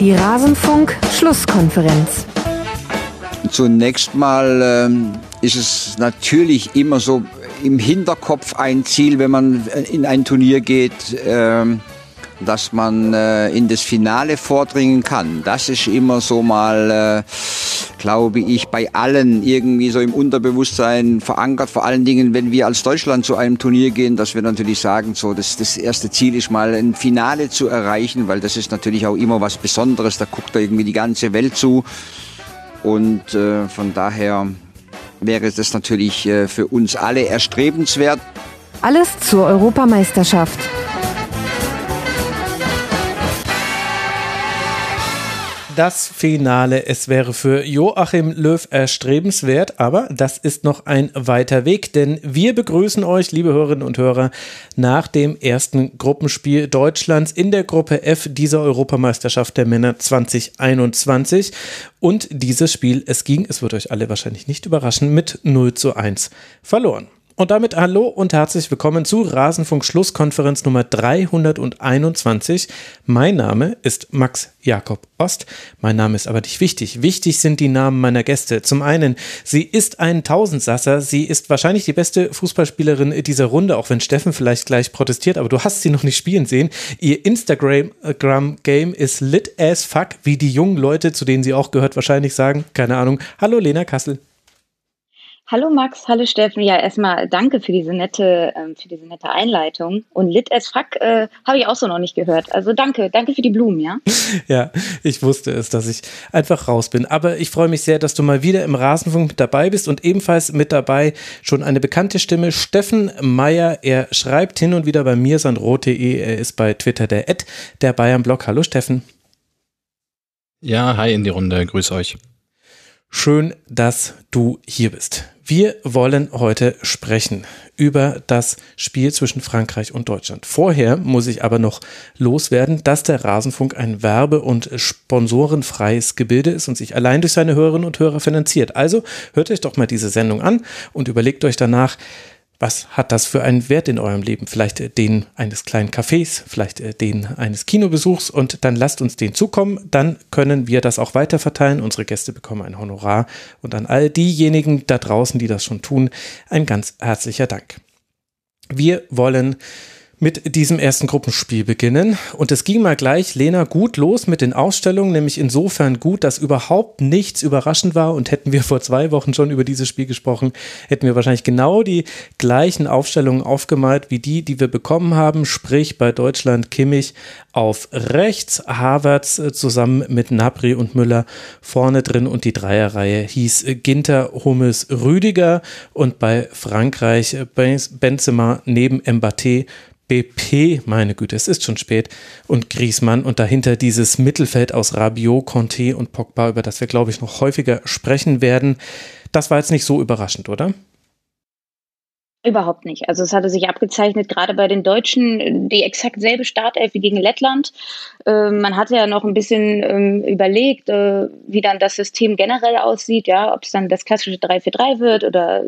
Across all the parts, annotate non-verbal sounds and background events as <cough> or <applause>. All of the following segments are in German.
Die Rasenfunk-Schlusskonferenz. Zunächst mal ähm, ist es natürlich immer so im Hinterkopf ein Ziel, wenn man in ein Turnier geht, ähm, dass man äh, in das Finale vordringen kann. Das ist immer so mal, äh, glaube ich, bei allen irgendwie so im Unterbewusstsein verankert. Vor allen Dingen, wenn wir als Deutschland zu einem Turnier gehen, dass wir natürlich sagen, so das, das erste Ziel ist mal ein Finale zu erreichen, weil das ist natürlich auch immer was Besonderes. Da guckt da irgendwie die ganze Welt zu. Und äh, von daher wäre das natürlich äh, für uns alle erstrebenswert. Alles zur Europameisterschaft. Das Finale. Es wäre für Joachim Löw erstrebenswert, aber das ist noch ein weiter Weg, denn wir begrüßen euch, liebe Hörerinnen und Hörer, nach dem ersten Gruppenspiel Deutschlands in der Gruppe F dieser Europameisterschaft der Männer 2021. Und dieses Spiel, es ging, es wird euch alle wahrscheinlich nicht überraschen, mit 0 zu 1 verloren. Und damit hallo und herzlich willkommen zu Rasenfunk Schlusskonferenz Nummer 321. Mein Name ist Max Jakob Ost. Mein Name ist aber nicht wichtig. Wichtig sind die Namen meiner Gäste. Zum einen, sie ist ein Tausendsasser. Sie ist wahrscheinlich die beste Fußballspielerin dieser Runde, auch wenn Steffen vielleicht gleich protestiert, aber du hast sie noch nicht spielen sehen. Ihr Instagram-Game ist lit as fuck, wie die jungen Leute, zu denen sie auch gehört, wahrscheinlich sagen. Keine Ahnung. Hallo Lena Kassel. Hallo Max, hallo Steffen. Ja, erstmal danke für diese nette, ähm, für diese nette Einleitung. Und Lit as fuck äh, habe ich auch so noch nicht gehört. Also danke, danke für die Blumen, ja. <laughs> Ja, ich wusste es, dass ich einfach raus bin. Aber ich freue mich sehr, dass du mal wieder im Rasenfunk mit dabei bist und ebenfalls mit dabei schon eine bekannte Stimme, Steffen Meyer. Er schreibt hin und wieder bei mir sandro.de. Er ist bei Twitter der Ed, der Bayern Blog. Hallo Steffen. Ja, hi in die Runde. Grüß euch. Schön, dass du hier bist. Wir wollen heute sprechen über das Spiel zwischen Frankreich und Deutschland. Vorher muss ich aber noch loswerden, dass der Rasenfunk ein werbe- und sponsorenfreies Gebilde ist und sich allein durch seine Hörerinnen und Hörer finanziert. Also hört euch doch mal diese Sendung an und überlegt euch danach, was hat das für einen Wert in eurem Leben? Vielleicht äh, den eines kleinen Cafés, vielleicht äh, den eines Kinobesuchs und dann lasst uns den zukommen. Dann können wir das auch weiterverteilen. Unsere Gäste bekommen ein Honorar und an all diejenigen da draußen, die das schon tun, ein ganz herzlicher Dank. Wir wollen mit diesem ersten Gruppenspiel beginnen. Und es ging mal gleich, Lena, gut los mit den Ausstellungen, nämlich insofern gut, dass überhaupt nichts überraschend war. Und hätten wir vor zwei Wochen schon über dieses Spiel gesprochen, hätten wir wahrscheinlich genau die gleichen Aufstellungen aufgemalt wie die, die wir bekommen haben. Sprich bei Deutschland Kimmich auf rechts, Havertz äh, zusammen mit Nabri und Müller vorne drin und die Dreierreihe hieß Ginter, Hummels, Rüdiger und bei Frankreich Benzema neben Mbappé BP, meine Güte, es ist schon spät, und Griesmann und dahinter dieses Mittelfeld aus Rabiot, Conte und Pogba, über das wir, glaube ich, noch häufiger sprechen werden. Das war jetzt nicht so überraschend, oder? Überhaupt nicht. Also es hatte sich abgezeichnet, gerade bei den Deutschen, die exakt selbe Startelf wie gegen Lettland. Ähm, man hatte ja noch ein bisschen ähm, überlegt, äh, wie dann das System generell aussieht, ja, ob es dann das klassische 3-4-3 wird oder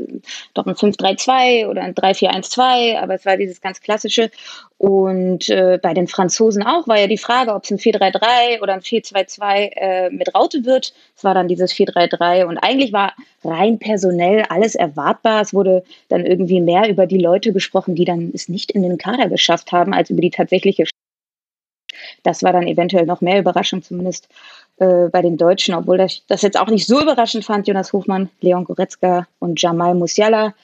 doch ein 5-3-2 oder ein 3-4-1-2, aber es war dieses ganz klassische. Und äh, bei den Franzosen auch war ja die Frage, ob es ein 4-3-3 oder ein 4-2-2 äh, mit Raute wird. Es war dann dieses 4-3-3 und eigentlich war rein personell alles erwartbar. Es wurde dann irgendwie mehr über die Leute gesprochen, die dann es nicht in den Kader geschafft haben, als über die tatsächliche. Das war dann eventuell noch mehr Überraschung, zumindest äh, bei den Deutschen, obwohl das, das jetzt auch nicht so überraschend fand, Jonas Hofmann, Leon Goretzka und Jamal Musiala.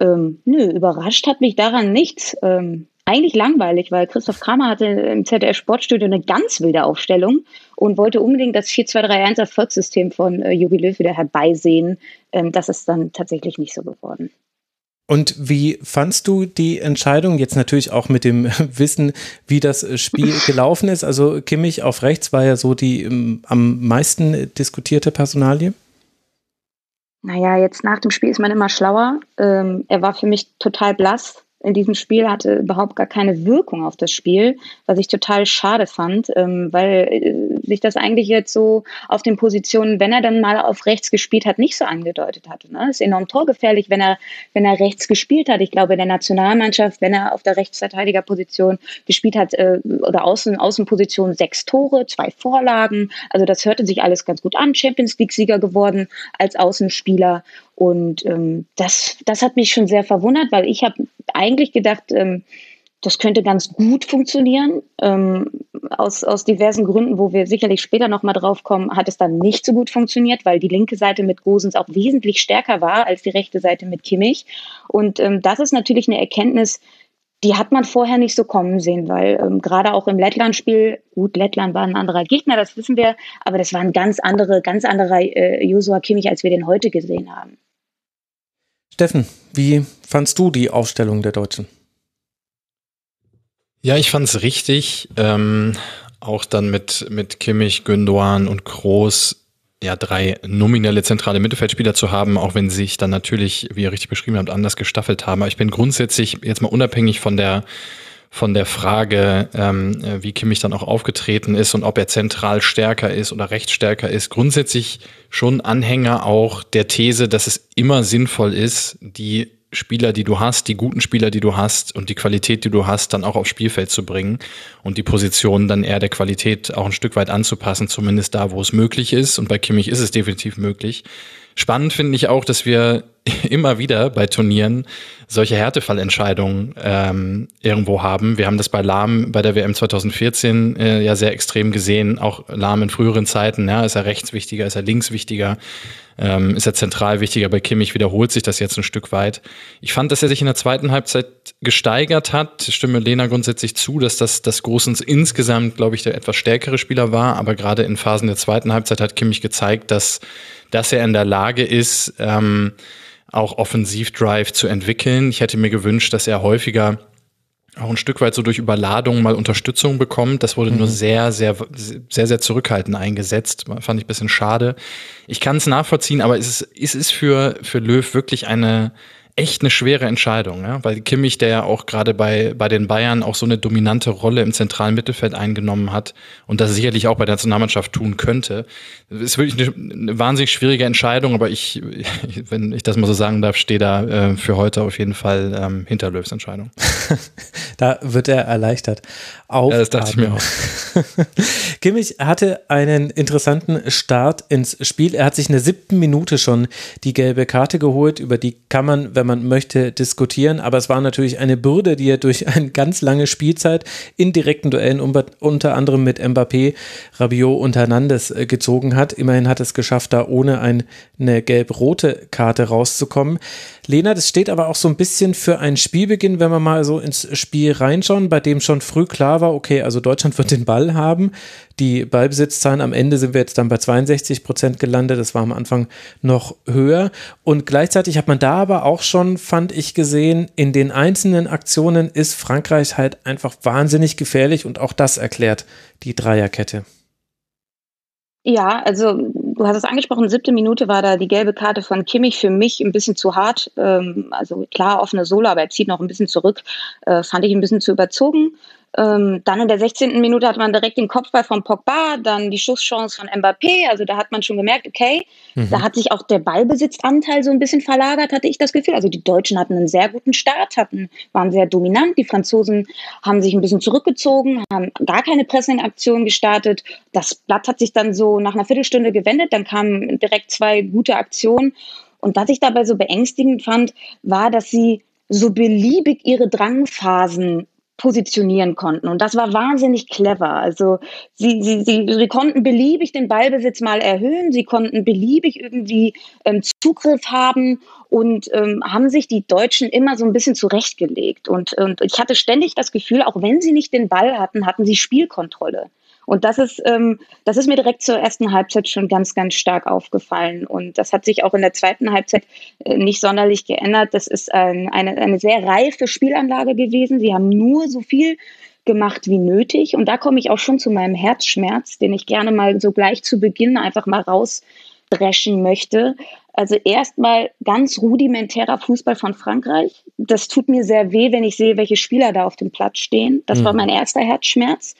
Ähm, nö, überrascht hat mich daran nichts. Ähm, eigentlich langweilig, weil Christoph Kramer hatte im ZDF Sportstudio eine ganz wilde Aufstellung und wollte unbedingt das 4-2-3-1 Erfolgssystem von äh, Jogi wieder herbeisehen. Ähm, das ist dann tatsächlich nicht so geworden. Und wie fandst du die Entscheidung jetzt natürlich auch mit dem <laughs> Wissen, wie das Spiel <laughs> gelaufen ist? Also Kimmich auf rechts war ja so die um, am meisten diskutierte Personalie. Naja, jetzt nach dem Spiel ist man immer schlauer. Ähm, er war für mich total blass in diesem Spiel, hatte überhaupt gar keine Wirkung auf das Spiel, was ich total schade fand, ähm, weil äh, sich das eigentlich jetzt so auf den Positionen, wenn er dann mal auf rechts gespielt hat, nicht so angedeutet hatte. Ne? Ist enorm torgefährlich, wenn er, wenn er rechts gespielt hat. Ich glaube, in der Nationalmannschaft, wenn er auf der Rechtsverteidigerposition gespielt hat äh, oder Außen, Außenposition sechs Tore, zwei Vorlagen. Also das hörte sich alles ganz gut an. Champions League-Sieger geworden als Außenspieler. Und ähm, das, das hat mich schon sehr verwundert, weil ich habe eigentlich gedacht, ähm, das könnte ganz gut funktionieren. Ähm, aus, aus diversen Gründen, wo wir sicherlich später nochmal drauf kommen, hat es dann nicht so gut funktioniert, weil die linke Seite mit Gosens auch wesentlich stärker war als die rechte Seite mit Kimmich. Und ähm, das ist natürlich eine Erkenntnis, die hat man vorher nicht so kommen sehen, weil ähm, gerade auch im Lettland-Spiel, gut, Lettland war ein anderer Gegner, das wissen wir, aber das war ein ganz andere, ganz anderer äh, Joshua Kimmich, als wir den heute gesehen haben. Steffen, wie fandst du die Aufstellung der Deutschen? Ja, ich fand es richtig. Ähm, auch dann mit, mit Kimmich, Gündogan und Groß ja, drei nominelle zentrale Mittelfeldspieler zu haben, auch wenn sie sich dann natürlich, wie ihr richtig beschrieben habt, anders gestaffelt haben. Aber ich bin grundsätzlich jetzt mal unabhängig von der von der Frage, ähm, wie Kimmich dann auch aufgetreten ist und ob er zentral stärker ist oder rechts stärker ist, grundsätzlich schon Anhänger auch der These, dass es immer sinnvoll ist, die Spieler, die du hast, die guten Spieler, die du hast und die Qualität, die du hast, dann auch aufs Spielfeld zu bringen und die Position dann eher der Qualität auch ein Stück weit anzupassen, zumindest da, wo es möglich ist. Und bei Kimmich ist es definitiv möglich. Spannend finde ich auch, dass wir <laughs> immer wieder bei Turnieren solche Härtefallentscheidungen ähm, irgendwo haben. Wir haben das bei Lahm bei der WM 2014 äh, ja sehr extrem gesehen. Auch Lahm in früheren Zeiten, ja, ist er rechts wichtiger, ist er links wichtiger, ähm, ist er zentral wichtiger. Bei Kimmich wiederholt sich das jetzt ein Stück weit. Ich fand, dass er sich in der zweiten Halbzeit gesteigert hat. Ich stimme Lena grundsätzlich zu, dass das, das Großens insgesamt, glaube ich, der etwas stärkere Spieler war. Aber gerade in Phasen der zweiten Halbzeit hat Kimmich gezeigt, dass, dass er in der Lage ist, ähm, auch Offensivdrive zu entwickeln. Ich hätte mir gewünscht, dass er häufiger auch ein Stück weit so durch Überladung mal Unterstützung bekommt. Das wurde mhm. nur sehr, sehr, sehr, sehr zurückhaltend eingesetzt. Fand ich ein bisschen schade. Ich kann es nachvollziehen, aber es ist, es ist für, für Löw wirklich eine, echt eine schwere Entscheidung, ja? weil Kimmich, der ja auch gerade bei, bei den Bayern auch so eine dominante Rolle im zentralen Mittelfeld eingenommen hat und das sicherlich auch bei der Nationalmannschaft tun könnte. Ist wirklich eine, eine wahnsinnig schwierige Entscheidung, aber ich, <laughs> wenn ich das mal so sagen darf, stehe da äh, für heute auf jeden Fall ähm, hinter Löws Entscheidung. <laughs> da wird er erleichtert. Auf ja, das dachte ich mir auch. <laughs> Kimmich hatte einen interessanten Start ins Spiel. Er hat sich in der siebten Minute schon die gelbe Karte geholt, über die kann man, wenn wenn man möchte, diskutieren. Aber es war natürlich eine Bürde, die er durch <laughs> eine ganz lange Spielzeit in direkten Duellen unter anderem mit Mbappé, Rabiot und Hernandez äh, gezogen hat. Immerhin hat es geschafft, da ohne eine gelb-rote Karte rauszukommen. Lena, das steht aber auch so ein bisschen für einen Spielbeginn, wenn wir mal so ins Spiel reinschauen, bei dem schon früh klar war, okay, also Deutschland wird den Ball haben. Die Ballbesitzzahlen am Ende sind wir jetzt dann bei 62 Prozent gelandet. Das war am Anfang noch höher. Und gleichzeitig hat man da aber auch schon, fand ich gesehen, in den einzelnen Aktionen ist Frankreich halt einfach wahnsinnig gefährlich und auch das erklärt die Dreierkette. Ja, also du hast es angesprochen, siebte Minute war da die gelbe Karte von Kimmich für mich ein bisschen zu hart. Ähm, also klar, offene Solo, aber er zieht noch ein bisschen zurück. Äh, fand ich ein bisschen zu überzogen. Ähm, dann in der 16. Minute hat man direkt den Kopfball von Pogba, dann die Schusschance von Mbappé. Also da hat man schon gemerkt, okay, mhm. da hat sich auch der Ballbesitzanteil so ein bisschen verlagert, hatte ich das Gefühl. Also die Deutschen hatten einen sehr guten Start, hatten, waren sehr dominant. Die Franzosen haben sich ein bisschen zurückgezogen, haben gar keine Pressing-Aktion gestartet. Das Blatt hat sich dann so nach einer Viertelstunde gewendet. Dann kamen direkt zwei gute Aktionen. Und was ich dabei so beängstigend fand, war, dass sie so beliebig ihre Drangphasen positionieren konnten. Und das war wahnsinnig clever. Also sie, sie, sie, sie konnten beliebig den Ballbesitz mal erhöhen, sie konnten beliebig irgendwie ähm, Zugriff haben und ähm, haben sich die Deutschen immer so ein bisschen zurechtgelegt. Und, und ich hatte ständig das Gefühl, auch wenn sie nicht den Ball hatten, hatten sie Spielkontrolle. Und das ist, ähm, das ist mir direkt zur ersten Halbzeit schon ganz, ganz stark aufgefallen. Und das hat sich auch in der zweiten Halbzeit äh, nicht sonderlich geändert. Das ist ein, eine, eine sehr reife Spielanlage gewesen. Sie haben nur so viel gemacht wie nötig. Und da komme ich auch schon zu meinem Herzschmerz, den ich gerne mal so gleich zu Beginn einfach mal rausdreschen möchte. Also erstmal ganz rudimentärer Fußball von Frankreich. Das tut mir sehr weh, wenn ich sehe, welche Spieler da auf dem Platz stehen. Das mhm. war mein erster Herzschmerz.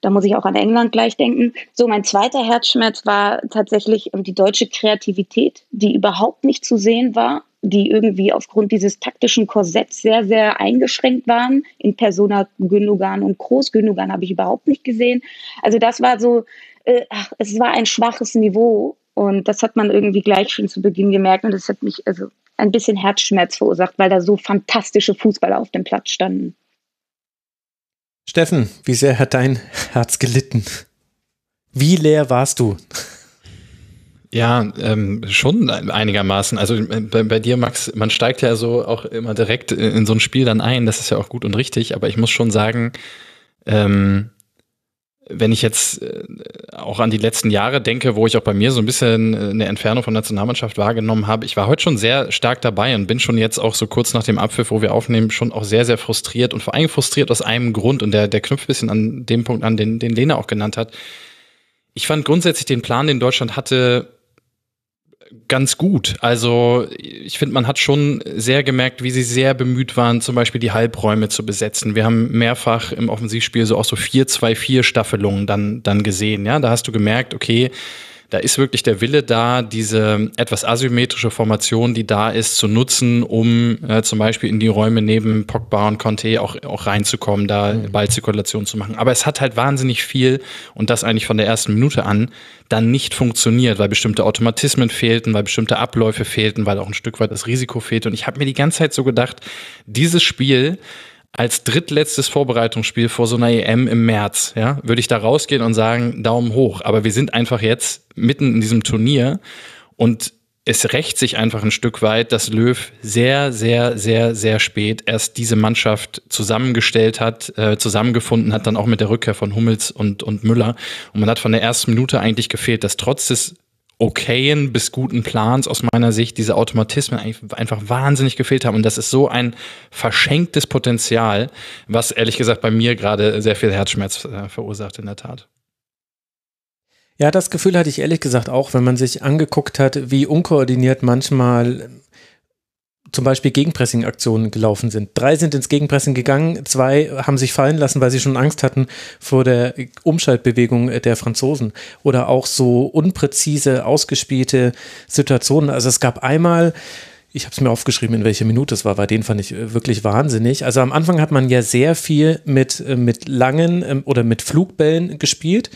Da muss ich auch an England gleich denken. So, mein zweiter Herzschmerz war tatsächlich ähm, die deutsche Kreativität, die überhaupt nicht zu sehen war, die irgendwie aufgrund dieses taktischen Korsetts sehr, sehr eingeschränkt waren. In Persona Gündogan und Groß. Gündogan habe ich überhaupt nicht gesehen. Also das war so, äh, ach, es war ein schwaches Niveau und das hat man irgendwie gleich schon zu Beginn gemerkt und das hat mich also ein bisschen Herzschmerz verursacht, weil da so fantastische Fußballer auf dem Platz standen. Steffen, wie sehr hat dein Herz gelitten? Wie leer warst du? Ja, ähm, schon einigermaßen. Also bei, bei, dir, Max, man steigt ja so auch immer direkt in so ein Spiel dann ein. Das ist ja auch gut und richtig. Aber ich muss schon sagen, ähm, wenn ich jetzt äh, auch an die letzten Jahre denke, wo ich auch bei mir so ein bisschen äh, eine Entfernung von Nationalmannschaft wahrgenommen habe, ich war heute schon sehr stark dabei und bin schon jetzt auch so kurz nach dem Abpfiff, wo wir aufnehmen, schon auch sehr, sehr frustriert und vor allem frustriert aus einem Grund und der, der knüpft ein bisschen an dem Punkt an, den, den Lena auch genannt hat. Ich fand grundsätzlich den Plan, den Deutschland hatte, ganz gut. Also ich finde, man hat schon sehr gemerkt, wie sie sehr bemüht waren, zum Beispiel die Halbräume zu besetzen. Wir haben mehrfach im Offensivspiel so auch so 4-2-4-Staffelungen dann, dann gesehen. Ja, da hast du gemerkt, okay, da ist wirklich der Wille da, diese etwas asymmetrische Formation, die da ist, zu nutzen, um äh, zum Beispiel in die Räume neben Pogba und Conte auch, auch reinzukommen, da mhm. Ballzirkulation zu machen. Aber es hat halt wahnsinnig viel und das eigentlich von der ersten Minute an dann nicht funktioniert, weil bestimmte Automatismen fehlten, weil bestimmte Abläufe fehlten, weil auch ein Stück weit das Risiko fehlte. Und ich habe mir die ganze Zeit so gedacht, dieses Spiel als drittletztes Vorbereitungsspiel vor so einer EM im März, ja, würde ich da rausgehen und sagen, Daumen hoch. Aber wir sind einfach jetzt mitten in diesem Turnier und es rächt sich einfach ein Stück weit, dass Löw sehr, sehr, sehr, sehr spät erst diese Mannschaft zusammengestellt hat, äh, zusammengefunden hat, dann auch mit der Rückkehr von Hummels und, und Müller. Und man hat von der ersten Minute eigentlich gefehlt, dass trotz des okayen bis guten Plans aus meiner Sicht diese Automatismen einfach wahnsinnig gefehlt haben. Und das ist so ein verschenktes Potenzial, was ehrlich gesagt bei mir gerade sehr viel Herzschmerz äh, verursacht in der Tat. Ja, das Gefühl hatte ich ehrlich gesagt auch, wenn man sich angeguckt hat, wie unkoordiniert manchmal zum Beispiel Gegenpressing-Aktionen gelaufen sind. Drei sind ins Gegenpressing gegangen, zwei haben sich fallen lassen, weil sie schon Angst hatten vor der Umschaltbewegung der Franzosen. Oder auch so unpräzise, ausgespielte Situationen. Also es gab einmal, ich habe es mir aufgeschrieben, in welcher Minute es war, weil den fand ich äh, wirklich wahnsinnig. Also am Anfang hat man ja sehr viel mit, äh, mit langen ähm, oder mit Flugbällen gespielt,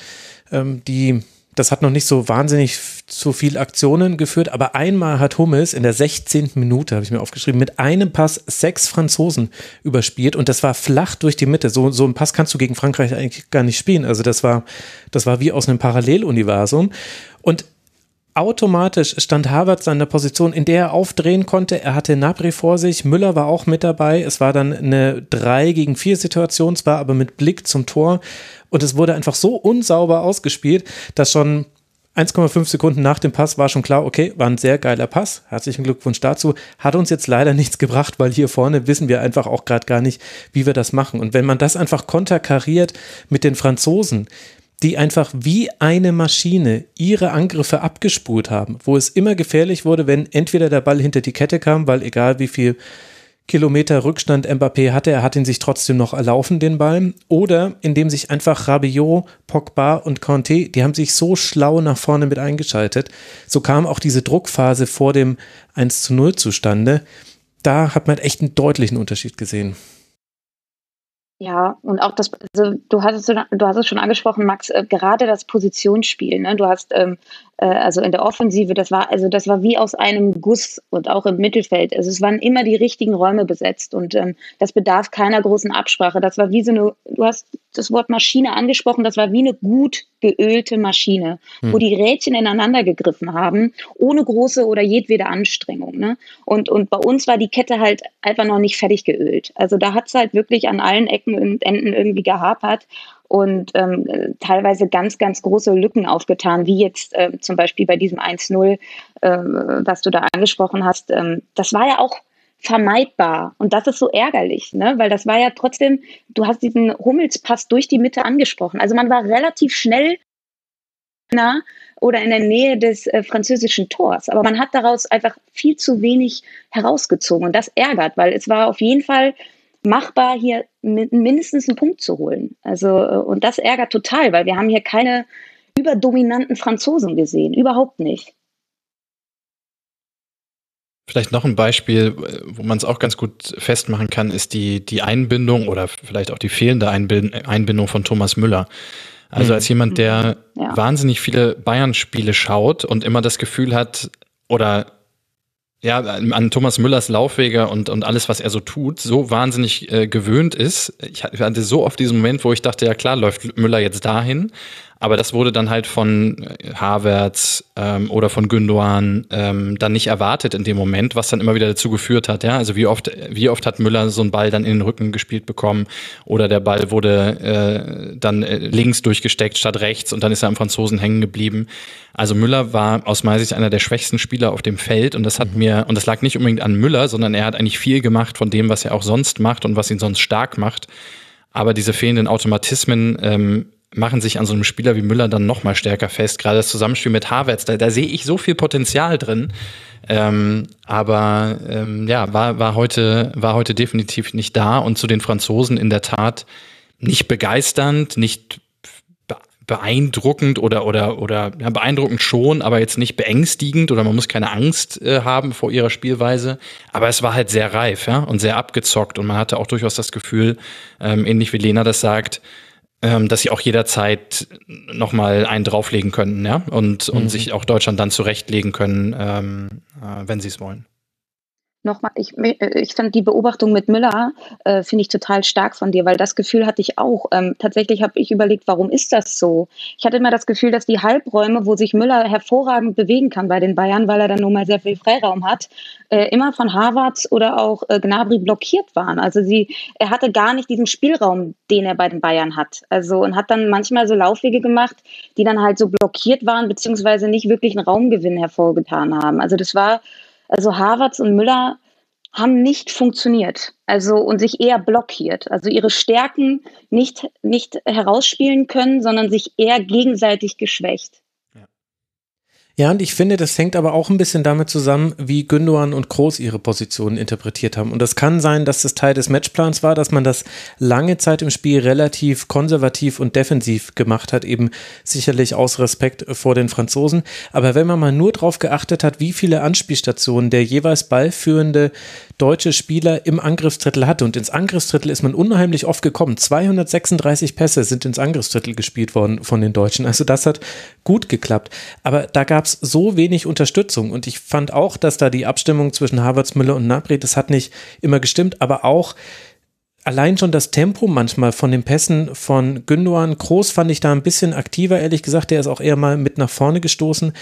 ähm, die das hat noch nicht so wahnsinnig zu viel Aktionen geführt, aber einmal hat Hummels in der 16. Minute, habe ich mir aufgeschrieben, mit einem Pass sechs Franzosen überspielt und das war flach durch die Mitte. So, so einen Pass kannst du gegen Frankreich eigentlich gar nicht spielen. Also das war, das war wie aus einem Paralleluniversum. Und automatisch stand Havertz an der Position, in der er aufdrehen konnte. Er hatte Nabri vor sich, Müller war auch mit dabei. Es war dann eine 3 gegen 4 Situation, zwar aber mit Blick zum Tor. Und es wurde einfach so unsauber ausgespielt, dass schon 1,5 Sekunden nach dem Pass war schon klar, okay, war ein sehr geiler Pass. Herzlichen Glückwunsch dazu. Hat uns jetzt leider nichts gebracht, weil hier vorne wissen wir einfach auch gerade gar nicht, wie wir das machen. Und wenn man das einfach konterkariert mit den Franzosen, die einfach wie eine Maschine ihre Angriffe abgespult haben, wo es immer gefährlich wurde, wenn entweder der Ball hinter die Kette kam, weil egal wie viel Kilometer Rückstand Mbappé hatte, er hat ihn sich trotzdem noch erlaufen, den Ball. Oder indem sich einfach Rabiot, Pogba und Conte, die haben sich so schlau nach vorne mit eingeschaltet. So kam auch diese Druckphase vor dem 1 zu 0 zustande. Da hat man echt einen deutlichen Unterschied gesehen. Ja, und auch das, also du hast es, du hast es schon angesprochen, Max, äh, gerade das Positionsspiel. Ne? Du hast ähm, äh, also in der Offensive, das war also das war wie aus einem Guss und auch im Mittelfeld. Also es waren immer die richtigen Räume besetzt und ähm, das bedarf keiner großen Absprache. Das war wie so eine, du hast das Wort Maschine angesprochen, das war wie eine gut geölte Maschine, hm. wo die Rädchen ineinander gegriffen haben, ohne große oder jedwede Anstrengung. Ne? Und, und bei uns war die Kette halt einfach noch nicht fertig geölt. Also da hat es halt wirklich an allen Ecken und Enden irgendwie gehapert und ähm, teilweise ganz, ganz große Lücken aufgetan, wie jetzt äh, zum Beispiel bei diesem 1-0, äh, was du da angesprochen hast. Ähm, das war ja auch vermeidbar. Und das ist so ärgerlich, ne? weil das war ja trotzdem, du hast diesen Hummelspass durch die Mitte angesprochen. Also man war relativ schnell oder in der Nähe des äh, französischen Tors. Aber man hat daraus einfach viel zu wenig herausgezogen und das ärgert, weil es war auf jeden Fall machbar, hier mindestens einen Punkt zu holen. Also, äh, und das ärgert total, weil wir haben hier keine überdominanten Franzosen gesehen. Überhaupt nicht. Vielleicht noch ein Beispiel, wo man es auch ganz gut festmachen kann, ist die, die Einbindung oder vielleicht auch die fehlende Einbindung von Thomas Müller. Also als jemand, der ja. wahnsinnig viele Bayern-Spiele schaut und immer das Gefühl hat, oder ja, an Thomas Müllers Laufwege und, und alles, was er so tut, so wahnsinnig äh, gewöhnt ist. Ich hatte so oft diesen Moment, wo ich dachte, ja klar, läuft Müller jetzt dahin. Aber das wurde dann halt von äh, Havertz ähm, oder von Gündoan ähm, dann nicht erwartet in dem Moment, was dann immer wieder dazu geführt hat. Ja, also wie oft, wie oft hat Müller so einen Ball dann in den Rücken gespielt bekommen oder der Ball wurde äh, dann äh, links durchgesteckt statt rechts und dann ist er am Franzosen hängen geblieben. Also Müller war aus meiner Sicht einer der schwächsten Spieler auf dem Feld und das hat mhm. mir und das lag nicht unbedingt an Müller, sondern er hat eigentlich viel gemacht von dem, was er auch sonst macht und was ihn sonst stark macht. Aber diese fehlenden Automatismen ähm, machen sich an so einem Spieler wie Müller dann noch mal stärker fest. Gerade das Zusammenspiel mit Havertz, da, da sehe ich so viel Potenzial drin. Ähm, aber ähm, ja, war, war, heute, war heute definitiv nicht da und zu den Franzosen in der Tat nicht begeisternd, nicht beeindruckend oder oder oder ja, beeindruckend schon, aber jetzt nicht beängstigend oder man muss keine Angst äh, haben vor ihrer Spielweise. Aber es war halt sehr reif, ja, und sehr abgezockt und man hatte auch durchaus das Gefühl, ähm, ähnlich wie Lena das sagt, ähm, dass sie auch jederzeit nochmal einen drauflegen können, ja, und, und mhm. sich auch Deutschland dann zurechtlegen können, ähm, äh, wenn sie es wollen nochmal, ich, äh, ich fand die Beobachtung mit Müller, äh, finde ich total stark von dir, weil das Gefühl hatte ich auch. Ähm, tatsächlich habe ich überlegt, warum ist das so? Ich hatte immer das Gefühl, dass die Halbräume, wo sich Müller hervorragend bewegen kann bei den Bayern, weil er dann nun mal sehr viel Freiraum hat, äh, immer von Harvards oder auch äh, Gnabry blockiert waren. Also sie, er hatte gar nicht diesen Spielraum, den er bei den Bayern hat. Also und hat dann manchmal so Laufwege gemacht, die dann halt so blockiert waren, beziehungsweise nicht wirklich einen Raumgewinn hervorgetan haben. Also das war also Harvards und Müller haben nicht funktioniert, also und sich eher blockiert, also ihre Stärken nicht, nicht herausspielen können, sondern sich eher gegenseitig geschwächt. Ja, und ich finde, das hängt aber auch ein bisschen damit zusammen, wie Gündogan und Groß ihre Positionen interpretiert haben. Und das kann sein, dass das Teil des Matchplans war, dass man das lange Zeit im Spiel relativ konservativ und defensiv gemacht hat, eben sicherlich aus Respekt vor den Franzosen. Aber wenn man mal nur darauf geachtet hat, wie viele Anspielstationen der jeweils ballführende deutsche Spieler im Angriffsdrittel hatte. Und ins Angriffsdrittel ist man unheimlich oft gekommen. 236 Pässe sind ins Angriffsdrittel gespielt worden von den Deutschen. Also das hat gut geklappt. Aber da gab es so wenig Unterstützung. Und ich fand auch, dass da die Abstimmung zwischen Havertz, Müller und Nabri, das hat nicht immer gestimmt, aber auch allein schon das Tempo manchmal von den Pässen von Gündogan Groß fand ich da ein bisschen aktiver, ehrlich gesagt. Der ist auch eher mal mit nach vorne gestoßen.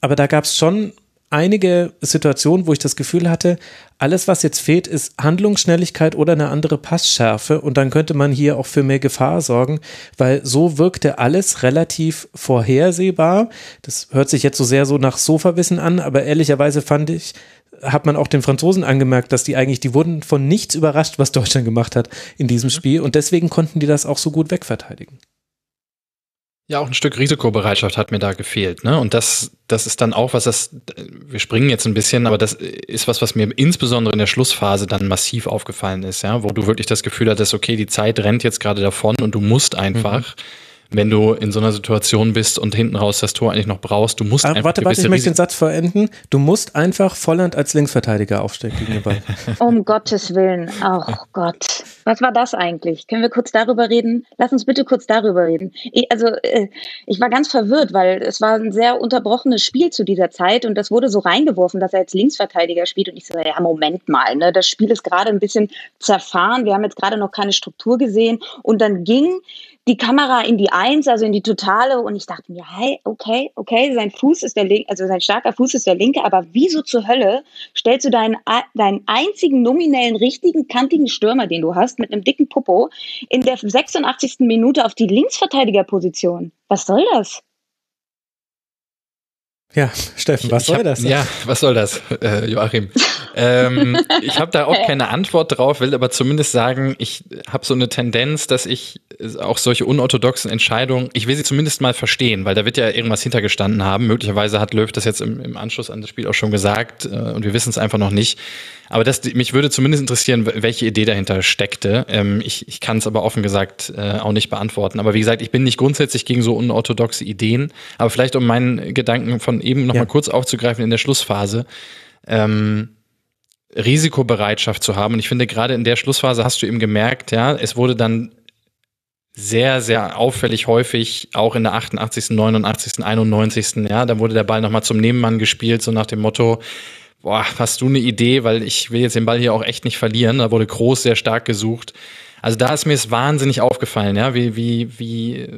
Aber da gab es schon einige Situationen, wo ich das Gefühl hatte, alles, was jetzt fehlt, ist Handlungsschnelligkeit oder eine andere Passschärfe. Und dann könnte man hier auch für mehr Gefahr sorgen, weil so wirkte alles relativ vorhersehbar. Das hört sich jetzt so sehr so nach Sofawissen an, aber ehrlicherweise fand ich, hat man auch den Franzosen angemerkt, dass die eigentlich, die wurden von nichts überrascht, was Deutschland gemacht hat in diesem mhm. Spiel. Und deswegen konnten die das auch so gut wegverteidigen. Ja, auch ein Stück Risikobereitschaft hat mir da gefehlt. Ne? Und das, das ist dann auch was, das, wir springen jetzt ein bisschen, aber das ist was, was mir insbesondere in der Schlussphase dann massiv aufgefallen ist, ja, wo du wirklich das Gefühl hattest, okay, die Zeit rennt jetzt gerade davon und du musst einfach. Mhm wenn du in so einer Situation bist und hinten raus das Tor eigentlich noch brauchst. Du musst Aber einfach warte, warte, ich möchte den Satz verenden. Du musst einfach Volland als Linksverteidiger aufstellen gegen den Ball. <laughs> um Gottes Willen. Oh Gott. Was war das eigentlich? Können wir kurz darüber reden? Lass uns bitte kurz darüber reden. Ich, also, äh, ich war ganz verwirrt, weil es war ein sehr unterbrochenes Spiel zu dieser Zeit und das wurde so reingeworfen, dass er als Linksverteidiger spielt. Und ich so, ja, Moment mal, ne? das Spiel ist gerade ein bisschen zerfahren. Wir haben jetzt gerade noch keine Struktur gesehen. Und dann ging die Kamera in die Eins, also in die Totale. Und ich dachte mir, hey, okay, okay, sein Fuß ist der linke, also sein starker Fuß ist der linke, aber wieso zur Hölle stellst du deinen, deinen einzigen nominellen, richtigen, kantigen Stürmer, den du hast, mit einem dicken Popo, in der 86. Minute auf die Linksverteidigerposition? Was soll das? Ja, Steffen, was soll hab, das? Ja, was soll das, äh, Joachim? ähm, <laughs> ich habe da auch keine Antwort drauf, will aber zumindest sagen, ich habe so eine Tendenz, dass ich auch solche unorthodoxen Entscheidungen, ich will sie zumindest mal verstehen, weil da wird ja irgendwas hintergestanden haben. Möglicherweise hat Löw das jetzt im, im Anschluss an das Spiel auch schon gesagt äh, und wir wissen es einfach noch nicht. Aber das, mich würde zumindest interessieren, welche Idee dahinter steckte. Ähm, ich ich kann es aber offen gesagt äh, auch nicht beantworten. Aber wie gesagt, ich bin nicht grundsätzlich gegen so unorthodoxe Ideen. Aber vielleicht, um meinen Gedanken von eben noch ja. mal kurz aufzugreifen in der Schlussphase. Ähm, Risikobereitschaft zu haben. Und ich finde, gerade in der Schlussphase hast du eben gemerkt, ja, es wurde dann sehr, sehr auffällig häufig, auch in der 88., 89., 91., ja, da wurde der Ball nochmal zum Nebenmann gespielt, so nach dem Motto, boah, hast du eine Idee, weil ich will jetzt den Ball hier auch echt nicht verlieren. Da wurde Groß sehr stark gesucht. Also da ist mir es wahnsinnig aufgefallen, ja, wie, wie, wie,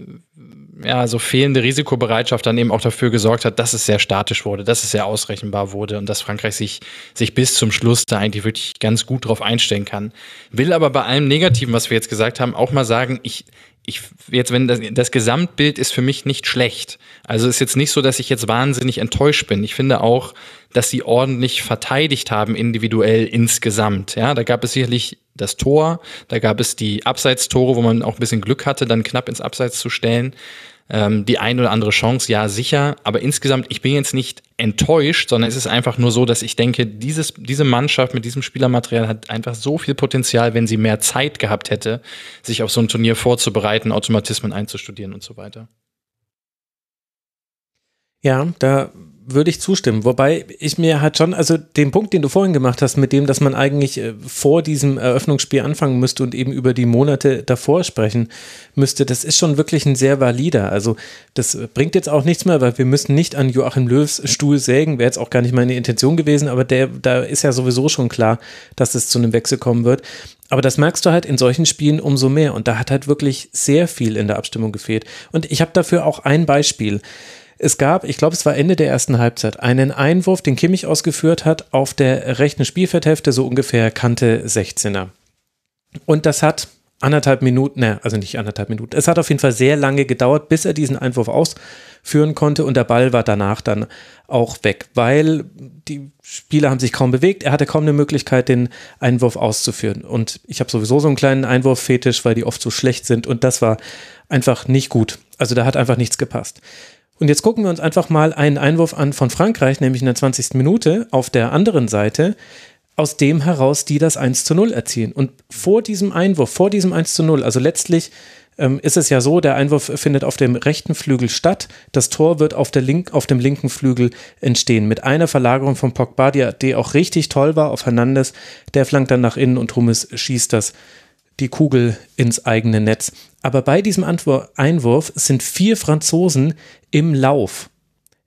ja, so fehlende Risikobereitschaft dann eben auch dafür gesorgt hat, dass es sehr statisch wurde, dass es sehr ausrechenbar wurde und dass Frankreich sich, sich bis zum Schluss da eigentlich wirklich ganz gut drauf einstellen kann. Will aber bei allem Negativen, was wir jetzt gesagt haben, auch mal sagen, ich, ich jetzt, wenn das, das Gesamtbild ist für mich nicht schlecht. Also ist jetzt nicht so, dass ich jetzt wahnsinnig enttäuscht bin. Ich finde auch, dass sie ordentlich verteidigt haben, individuell insgesamt. Ja, da gab es sicherlich das Tor, da gab es die Abseitstore, wo man auch ein bisschen Glück hatte, dann knapp ins Abseits zu stellen. Ähm, die ein oder andere Chance, ja, sicher. Aber insgesamt, ich bin jetzt nicht enttäuscht, sondern es ist einfach nur so, dass ich denke, dieses, diese Mannschaft mit diesem Spielermaterial hat einfach so viel Potenzial, wenn sie mehr Zeit gehabt hätte, sich auf so ein Turnier vorzubereiten, Automatismen einzustudieren und so weiter. Ja, da würde ich zustimmen. Wobei ich mir halt schon, also den Punkt, den du vorhin gemacht hast, mit dem, dass man eigentlich äh, vor diesem Eröffnungsspiel anfangen müsste und eben über die Monate davor sprechen müsste, das ist schon wirklich ein sehr valider. Also das bringt jetzt auch nichts mehr, weil wir müssen nicht an Joachim Löws Stuhl sägen, wäre jetzt auch gar nicht meine Intention gewesen, aber der, da ist ja sowieso schon klar, dass es zu einem Wechsel kommen wird. Aber das merkst du halt in solchen Spielen umso mehr. Und da hat halt wirklich sehr viel in der Abstimmung gefehlt. Und ich habe dafür auch ein Beispiel. Es gab, ich glaube, es war Ende der ersten Halbzeit, einen Einwurf, den Kimmich ausgeführt hat, auf der rechten Spielfeldhälfte, so ungefähr Kante 16er. Und das hat anderthalb Minuten, ne, also nicht anderthalb Minuten, es hat auf jeden Fall sehr lange gedauert, bis er diesen Einwurf ausführen konnte und der Ball war danach dann auch weg, weil die Spieler haben sich kaum bewegt, er hatte kaum eine Möglichkeit, den Einwurf auszuführen. Und ich habe sowieso so einen kleinen Einwurffetisch, weil die oft so schlecht sind und das war einfach nicht gut. Also da hat einfach nichts gepasst. Und jetzt gucken wir uns einfach mal einen Einwurf an von Frankreich, nämlich in der 20. Minute auf der anderen Seite, aus dem heraus die das 1 zu 0 erzielen. Und vor diesem Einwurf, vor diesem 1 zu 0, also letztlich ähm, ist es ja so, der Einwurf findet auf dem rechten Flügel statt, das Tor wird auf, der Link, auf dem linken Flügel entstehen, mit einer Verlagerung von Pogba, die, die auch richtig toll war, auf Hernandez, der flankt dann nach innen und Hummes schießt das die Kugel ins eigene Netz. Aber bei diesem Einwurf sind vier Franzosen im Lauf.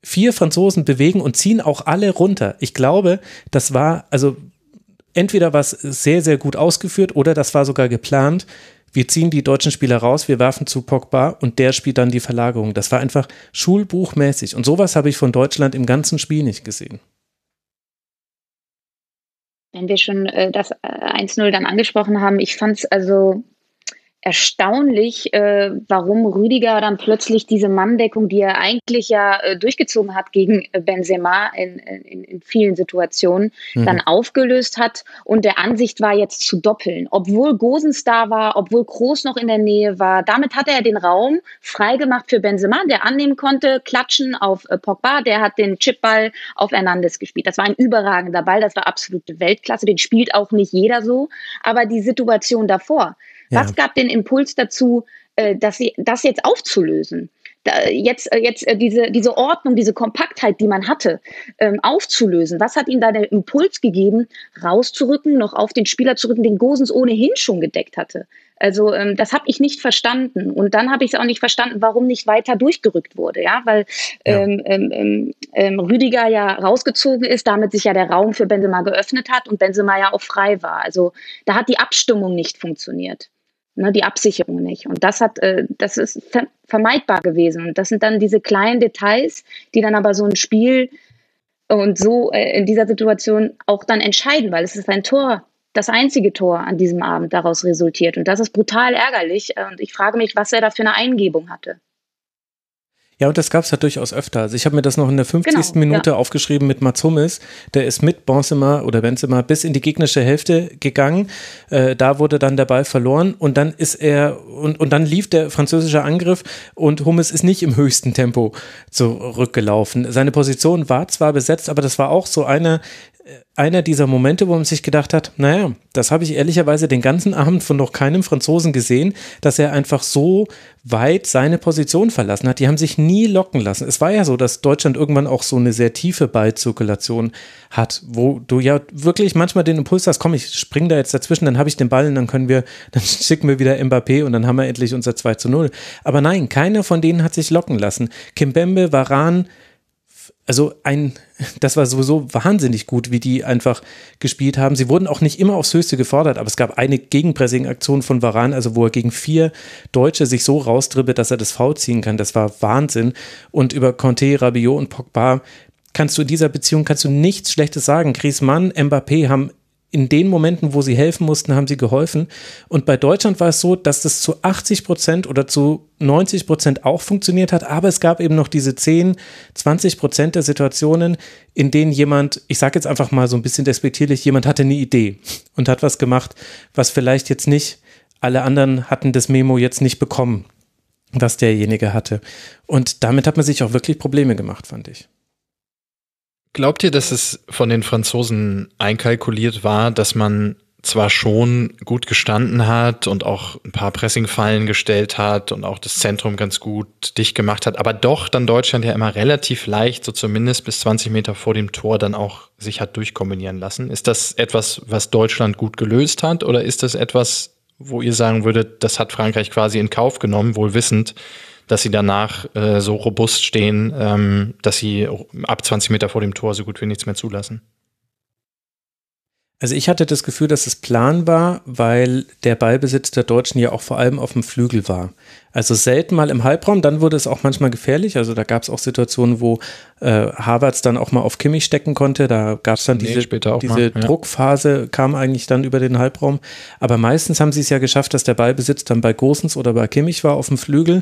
Vier Franzosen bewegen und ziehen auch alle runter. Ich glaube, das war also entweder was sehr, sehr gut ausgeführt oder das war sogar geplant. Wir ziehen die deutschen Spieler raus, wir werfen zu Pogba und der spielt dann die Verlagerung. Das war einfach schulbuchmäßig. Und sowas habe ich von Deutschland im ganzen Spiel nicht gesehen. Wenn wir schon äh, das 1-0 äh, dann angesprochen haben, ich fand es also erstaunlich, äh, warum Rüdiger dann plötzlich diese Manndeckung, die er eigentlich ja äh, durchgezogen hat gegen äh, Benzema in, in, in vielen Situationen, mhm. dann aufgelöst hat und der Ansicht war, jetzt zu doppeln. Obwohl Gosens da war, obwohl Groß noch in der Nähe war, damit hat er den Raum freigemacht für Benzema, der annehmen konnte, klatschen auf äh, Pogba, der hat den Chipball auf Hernandez gespielt. Das war ein überragender Ball, das war absolute Weltklasse, den spielt auch nicht jeder so, aber die Situation davor, ja. Was gab den Impuls dazu, äh, dass sie, das jetzt aufzulösen? Jetzt äh, jetzt äh, diese, diese Ordnung, diese Kompaktheit, die man hatte, ähm, aufzulösen. Was hat ihm da der Impuls gegeben, rauszurücken, noch auf den Spieler zu rücken, den Gosens ohnehin schon gedeckt hatte? Also ähm, das habe ich nicht verstanden. Und dann habe ich es auch nicht verstanden, warum nicht weiter durchgerückt wurde. Ja, weil ja. Ähm, ähm, ähm, Rüdiger ja rausgezogen ist, damit sich ja der Raum für Benzema geöffnet hat und Benzema ja auch frei war. Also da hat die Abstimmung nicht funktioniert ne, die Absicherung nicht. Und das hat, äh, das ist ver vermeidbar gewesen. Und das sind dann diese kleinen Details, die dann aber so ein Spiel und so äh, in dieser Situation auch dann entscheiden, weil es ist ein Tor, das einzige Tor an diesem Abend daraus resultiert. Und das ist brutal ärgerlich. Und ich frage mich, was er da für eine Eingebung hatte. Ja, und das gab es ja durchaus öfter. Also ich habe mir das noch in der 50. Genau, Minute ja. aufgeschrieben mit Mats Hummels. Der ist mit Benzema oder Benzema bis in die gegnerische Hälfte gegangen. Äh, da wurde dann der Ball verloren und dann ist er und, und dann lief der französische Angriff und Hummels ist nicht im höchsten Tempo zurückgelaufen. Seine Position war zwar besetzt, aber das war auch so eine einer dieser Momente, wo man sich gedacht hat, naja, das habe ich ehrlicherweise den ganzen Abend von noch keinem Franzosen gesehen, dass er einfach so weit seine Position verlassen hat. Die haben sich nie locken lassen. Es war ja so, dass Deutschland irgendwann auch so eine sehr tiefe Ballzirkulation hat, wo du ja wirklich manchmal den Impuls hast, komm, ich spring da jetzt dazwischen, dann habe ich den Ball und dann können wir, <laughs> dann schicken wir wieder Mbappé und dann haben wir endlich unser 2 zu 0. Aber nein, keiner von denen hat sich locken lassen. Kimbembe, Varan, also ein, das war sowieso wahnsinnig gut, wie die einfach gespielt haben. Sie wurden auch nicht immer aufs Höchste gefordert, aber es gab eine Gegenpressing-Aktion von Varan, also wo er gegen vier Deutsche sich so raustribbelt, dass er das V ziehen kann. Das war Wahnsinn. Und über Conte, Rabiot und Pogba kannst du in dieser Beziehung kannst du nichts Schlechtes sagen. Griezmann, Mbappé haben in den Momenten, wo sie helfen mussten, haben sie geholfen. Und bei Deutschland war es so, dass das zu 80 Prozent oder zu 90 Prozent auch funktioniert hat. Aber es gab eben noch diese 10, 20 Prozent der Situationen, in denen jemand, ich sage jetzt einfach mal so ein bisschen despektierlich, jemand hatte eine Idee und hat was gemacht, was vielleicht jetzt nicht, alle anderen hatten das Memo jetzt nicht bekommen, was derjenige hatte. Und damit hat man sich auch wirklich Probleme gemacht, fand ich. Glaubt ihr, dass es von den Franzosen einkalkuliert war, dass man zwar schon gut gestanden hat und auch ein paar Pressingfallen gestellt hat und auch das Zentrum ganz gut dicht gemacht hat, aber doch dann Deutschland ja immer relativ leicht, so zumindest bis 20 Meter vor dem Tor, dann auch sich hat durchkombinieren lassen. Ist das etwas, was Deutschland gut gelöst hat oder ist das etwas, wo ihr sagen würdet, das hat Frankreich quasi in Kauf genommen, wohl wissend, dass sie danach äh, so robust stehen, ähm, dass sie ab 20 Meter vor dem Tor so gut wie nichts mehr zulassen. Also ich hatte das Gefühl, dass es Plan war, weil der Ballbesitz der Deutschen ja auch vor allem auf dem Flügel war. Also selten mal im Halbraum, dann wurde es auch manchmal gefährlich. Also da gab es auch Situationen, wo äh, Havertz dann auch mal auf Kimmich stecken konnte. Da gab es dann nee, diese, diese mal, ja. Druckphase, kam eigentlich dann über den Halbraum. Aber meistens haben sie es ja geschafft, dass der Ballbesitz dann bei Gosens oder bei Kimmich war auf dem Flügel.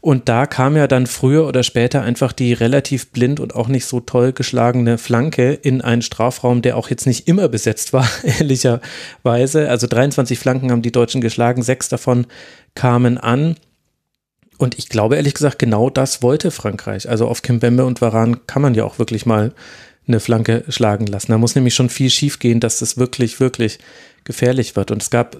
Und da kam ja dann früher oder später einfach die relativ blind und auch nicht so toll geschlagene Flanke in einen Strafraum, der auch jetzt nicht immer besetzt war, <laughs> ehrlicherweise. Also 23 Flanken haben die Deutschen geschlagen, sechs davon kamen an. Und ich glaube ehrlich gesagt, genau das wollte Frankreich. Also auf Kimbembe und Varan kann man ja auch wirklich mal eine Flanke schlagen lassen. Da muss nämlich schon viel schief gehen, dass das wirklich, wirklich gefährlich wird. Und es gab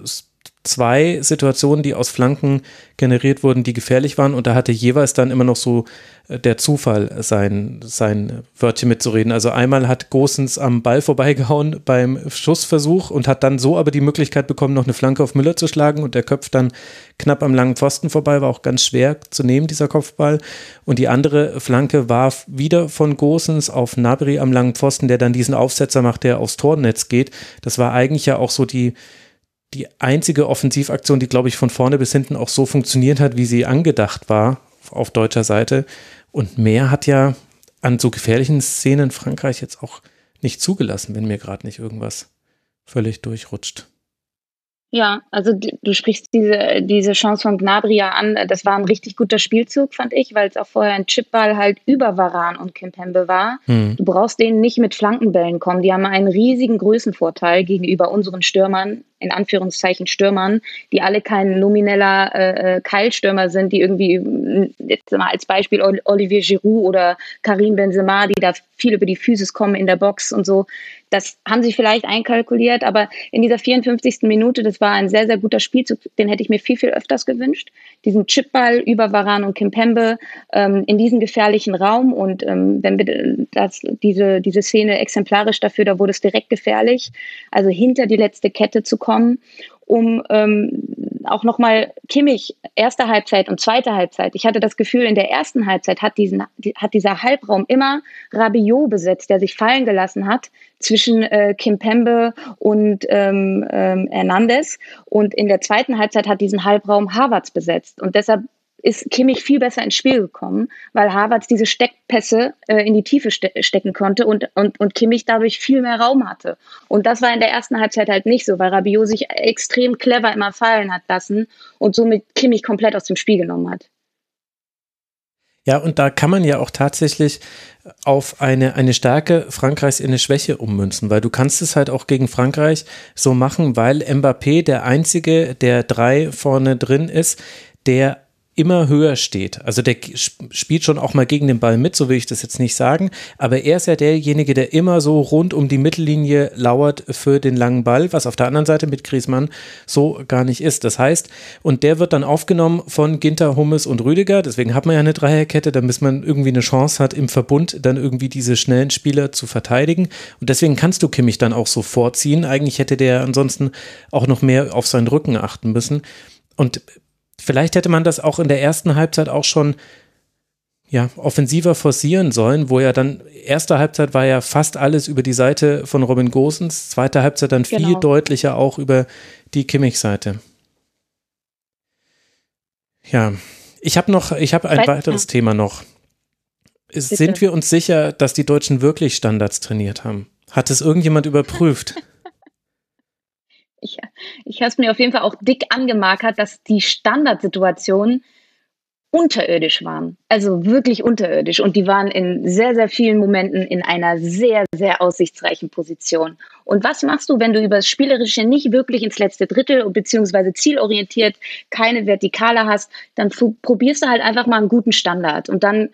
zwei Situationen, die aus Flanken generiert wurden, die gefährlich waren. Und da hatte jeweils dann immer noch so äh, der Zufall sein, sein Wörtchen mitzureden. Also einmal hat Gosens am Ball vorbeigehauen beim Schussversuch und hat dann so aber die Möglichkeit bekommen, noch eine Flanke auf Müller zu schlagen. Und der köpft dann knapp am langen Pfosten vorbei, war auch ganz schwer zu nehmen, dieser Kopfball. Und die andere Flanke war wieder von Gosens auf Nabri am langen Pfosten, der dann diesen Aufsetzer macht, der aufs Tornetz geht. Das war eigentlich ja auch so die die einzige Offensivaktion, die, glaube ich, von vorne bis hinten auch so funktioniert hat, wie sie angedacht war auf deutscher Seite. Und mehr hat ja an so gefährlichen Szenen Frankreich jetzt auch nicht zugelassen, wenn mir gerade nicht irgendwas völlig durchrutscht. Ja, also du sprichst diese, diese Chance von Gnabria an. Das war ein richtig guter Spielzug, fand ich, weil es auch vorher ein Chipball halt über Varan und Kimpembe war. Hm. Du brauchst denen nicht mit Flankenbällen kommen. Die haben einen riesigen Größenvorteil gegenüber unseren Stürmern, in Anführungszeichen Stürmern, die alle kein nomineller äh, äh Keilstürmer sind, die irgendwie, jetzt mal als Beispiel Olivier Giroud oder Karim Benzema, die da viel über die Physis kommen in der Box und so. Das haben sie vielleicht einkalkuliert, aber in dieser 54. Minute, das war ein sehr, sehr guter Spielzug, den hätte ich mir viel, viel öfters gewünscht. Diesen Chipball über Varan und Kimpembe ähm, in diesen gefährlichen Raum und ähm, wenn wir das, diese, diese Szene exemplarisch dafür, da wurde es direkt gefährlich, also hinter die letzte Kette zu kommen um ähm, auch nochmal Kimmich, erste Halbzeit und zweite Halbzeit. Ich hatte das Gefühl, in der ersten Halbzeit hat, diesen, hat dieser Halbraum immer Rabiot besetzt, der sich fallen gelassen hat zwischen äh, Kimpembe und ähm, ähm, Hernandez. Und in der zweiten Halbzeit hat diesen Halbraum Havertz besetzt. Und deshalb ist Kimmich viel besser ins Spiel gekommen, weil Havertz diese Steckpässe äh, in die Tiefe ste stecken konnte und, und, und Kimmich dadurch viel mehr Raum hatte. Und das war in der ersten Halbzeit halt nicht so, weil Rabiot sich extrem clever immer fallen hat lassen und somit Kimmich komplett aus dem Spiel genommen hat. Ja, und da kann man ja auch tatsächlich auf eine, eine Stärke Frankreichs in eine Schwäche ummünzen, weil du kannst es halt auch gegen Frankreich so machen, weil Mbappé der einzige, der drei vorne drin ist, der immer höher steht. Also der spielt schon auch mal gegen den Ball mit, so will ich das jetzt nicht sagen, aber er ist ja derjenige, der immer so rund um die Mittellinie lauert für den langen Ball, was auf der anderen Seite mit Griezmann so gar nicht ist. Das heißt, und der wird dann aufgenommen von Ginter, Hummes und Rüdiger, deswegen hat man ja eine Dreierkette, damit man irgendwie eine Chance hat, im Verbund dann irgendwie diese schnellen Spieler zu verteidigen und deswegen kannst du Kimmich dann auch so vorziehen. Eigentlich hätte der ansonsten auch noch mehr auf seinen Rücken achten müssen. Und Vielleicht hätte man das auch in der ersten Halbzeit auch schon ja, offensiver forcieren sollen, wo ja dann, erste Halbzeit war ja fast alles über die Seite von Robin Gosens, zweite Halbzeit dann viel genau. deutlicher auch über die Kimmich-Seite. Ja, ich habe noch, ich habe ein Vielleicht, weiteres. Thema noch. Bitte. Sind wir uns sicher, dass die Deutschen wirklich Standards trainiert haben? Hat es irgendjemand überprüft? <laughs> ich, ich habe es mir auf jeden Fall auch dick angemarkert, dass die Standardsituationen unterirdisch waren. Also wirklich unterirdisch. Und die waren in sehr, sehr vielen Momenten in einer sehr, sehr aussichtsreichen Position. Und was machst du, wenn du über das Spielerische nicht wirklich ins letzte Drittel beziehungsweise zielorientiert keine Vertikale hast? Dann probierst du halt einfach mal einen guten Standard. Und dann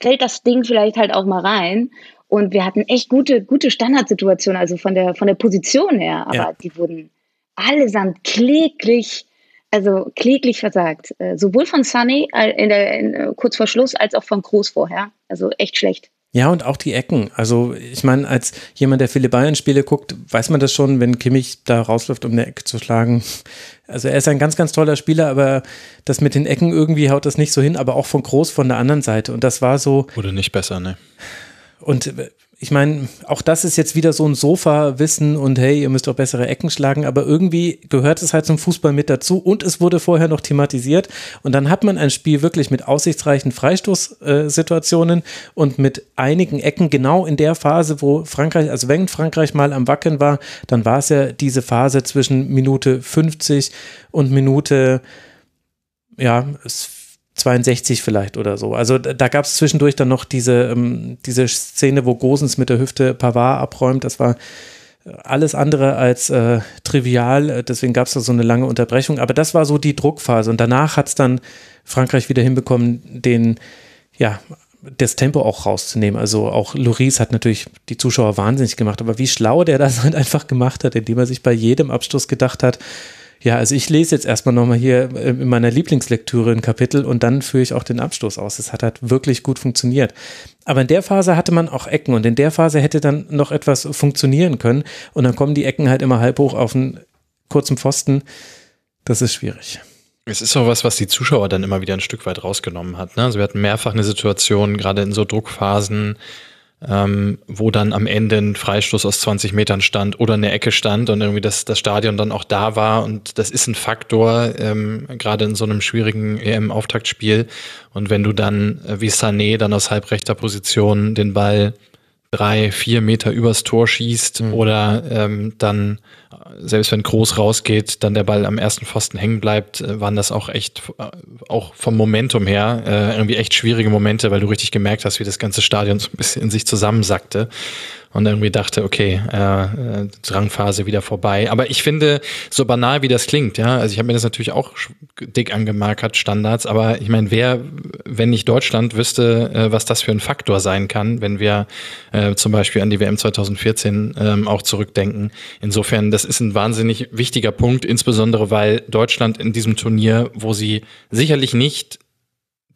fällt das Ding vielleicht halt auch mal rein. Und wir hatten echt gute, gute Standardsituationen, also von der, von der Position her. Aber ja. die wurden allesamt kläglich, also kläglich versagt. Äh, sowohl von Sunny äh, in der, in, äh, kurz vor Schluss als auch von Groß vorher. Also echt schlecht. Ja, und auch die Ecken. Also ich meine, als jemand, der viele Bayern-Spiele guckt, weiß man das schon, wenn Kimmich da rausläuft, um eine Ecke zu schlagen. Also er ist ein ganz, ganz toller Spieler, aber das mit den Ecken irgendwie haut das nicht so hin, aber auch von Groß von der anderen Seite. Und das war so. Wurde nicht besser, ne? Und ich meine, auch das ist jetzt wieder so ein Sofa-Wissen und hey, ihr müsst doch bessere Ecken schlagen, aber irgendwie gehört es halt zum Fußball mit dazu und es wurde vorher noch thematisiert und dann hat man ein Spiel wirklich mit aussichtsreichen Freistoßsituationen und mit einigen Ecken genau in der Phase, wo Frankreich, also wenn Frankreich mal am Wackeln war, dann war es ja diese Phase zwischen Minute 50 und Minute, ja, es 62 vielleicht oder so. Also da gab es zwischendurch dann noch diese, ähm, diese Szene, wo Gosens mit der Hüfte Pavard abräumt. Das war alles andere als äh, trivial. Deswegen gab es da so eine lange Unterbrechung. Aber das war so die Druckphase. Und danach hat es dann Frankreich wieder hinbekommen, den, ja, das Tempo auch rauszunehmen. Also auch Loris hat natürlich die Zuschauer wahnsinnig gemacht. Aber wie schlau der das <laughs> halt einfach gemacht hat, indem er sich bei jedem Abstoß gedacht hat, ja, also ich lese jetzt erstmal nochmal hier äh, in meiner Lieblingslektüre ein Kapitel und dann führe ich auch den Abstoß aus. Das hat halt wirklich gut funktioniert. Aber in der Phase hatte man auch Ecken und in der Phase hätte dann noch etwas funktionieren können und dann kommen die Ecken halt immer halb hoch auf einen kurzen Pfosten. Das ist schwierig. Es ist auch was, was die Zuschauer dann immer wieder ein Stück weit rausgenommen hat. Ne? Also wir hatten mehrfach eine Situation, gerade in so Druckphasen, ähm, wo dann am Ende ein Freistoß aus 20 Metern stand oder eine Ecke stand und irgendwie das, das Stadion dann auch da war. Und das ist ein Faktor, ähm, gerade in so einem schwierigen EM-Auftaktspiel. Und wenn du dann äh, wie Sané dann aus halbrechter Position den Ball drei, vier Meter übers Tor schießt mhm. oder ähm, dann, selbst wenn groß rausgeht, dann der Ball am ersten Pfosten hängen bleibt, äh, waren das auch echt, äh, auch vom Momentum her, äh, irgendwie echt schwierige Momente, weil du richtig gemerkt hast, wie das ganze Stadion so ein bisschen in sich zusammensackte und irgendwie dachte, okay, äh, äh, Drangphase wieder vorbei. Aber ich finde, so banal wie das klingt, ja, also ich habe mir das natürlich auch dick angemarkert, Standards, aber ich meine, wer, wenn nicht Deutschland, wüsste, äh, was das für ein Faktor sein kann, wenn wir äh, zum Beispiel an die WM 2014 ähm, auch zurückdenken. Insofern, das ist ein wahnsinnig wichtiger Punkt, insbesondere weil Deutschland in diesem Turnier, wo sie sicherlich nicht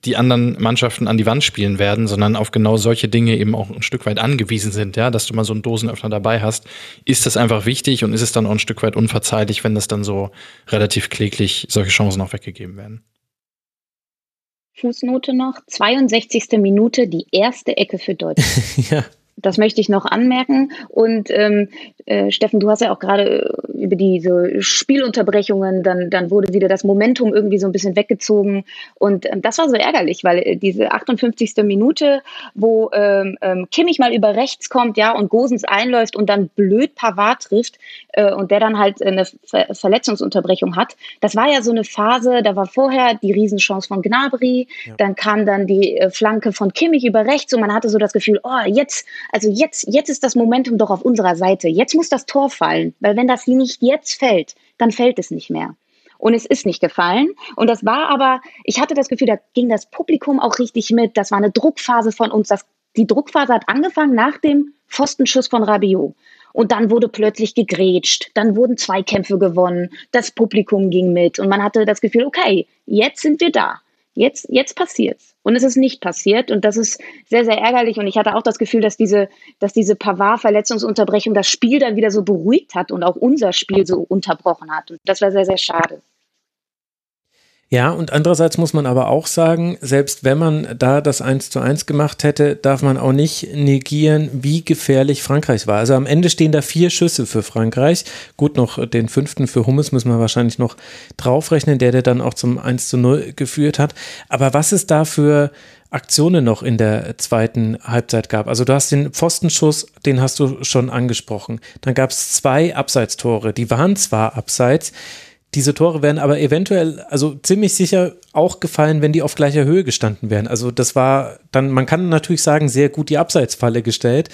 die anderen Mannschaften an die Wand spielen werden, sondern auf genau solche Dinge eben auch ein Stück weit angewiesen sind, ja, dass du mal so einen Dosenöffner dabei hast, ist das einfach wichtig und ist es dann auch ein Stück weit unverzeihlich, wenn das dann so relativ kläglich solche Chancen auch weggegeben werden. Fußnote noch, 62. Minute, die erste Ecke für Deutschland. <laughs> ja. Das möchte ich noch anmerken. Und ähm, äh, Steffen, du hast ja auch gerade über diese Spielunterbrechungen, dann, dann wurde wieder das Momentum irgendwie so ein bisschen weggezogen. Und ähm, das war so ärgerlich, weil äh, diese 58. Minute, wo ähm, ähm, Kimmich mal über rechts kommt, ja, und Gosens einläuft und dann blöd Pavard trifft äh, und der dann halt eine Ver Verletzungsunterbrechung hat. Das war ja so eine Phase, da war vorher die Riesenchance von Gnabry, ja. dann kam dann die äh, Flanke von Kimmich über rechts und man hatte so das Gefühl, oh, jetzt, also jetzt, jetzt ist das Momentum doch auf unserer Seite. Jetzt muss das Tor fallen, weil wenn das nicht jetzt fällt, dann fällt es nicht mehr. Und es ist nicht gefallen. Und das war aber, ich hatte das Gefühl, da ging das Publikum auch richtig mit. Das war eine Druckphase von uns. Das, die Druckphase hat angefangen nach dem Pfostenschuss von Rabiot. Und dann wurde plötzlich gegrätscht, dann wurden Zweikämpfe gewonnen, das Publikum ging mit und man hatte das Gefühl, okay, jetzt sind wir da. Jetzt, jetzt passiert's. Und es ist nicht passiert. Und das ist sehr, sehr ärgerlich. Und ich hatte auch das Gefühl, dass diese, dass diese Pavard-Verletzungsunterbrechung das Spiel dann wieder so beruhigt hat und auch unser Spiel so unterbrochen hat. Und das war sehr, sehr schade. Ja, und andererseits muss man aber auch sagen, selbst wenn man da das 1 zu 1 gemacht hätte, darf man auch nicht negieren, wie gefährlich Frankreich war. Also am Ende stehen da vier Schüsse für Frankreich. Gut, noch den fünften für Hummels müssen wir wahrscheinlich noch draufrechnen, der der dann auch zum 1 zu 0 geführt hat. Aber was ist da für Aktionen noch in der zweiten Halbzeit gab. Also du hast den Pfostenschuss, den hast du schon angesprochen. Dann gab es zwei Abseitstore, die waren zwar abseits, diese Tore wären aber eventuell, also ziemlich sicher auch gefallen, wenn die auf gleicher Höhe gestanden wären. Also das war dann, man kann natürlich sagen, sehr gut die Abseitsfalle gestellt.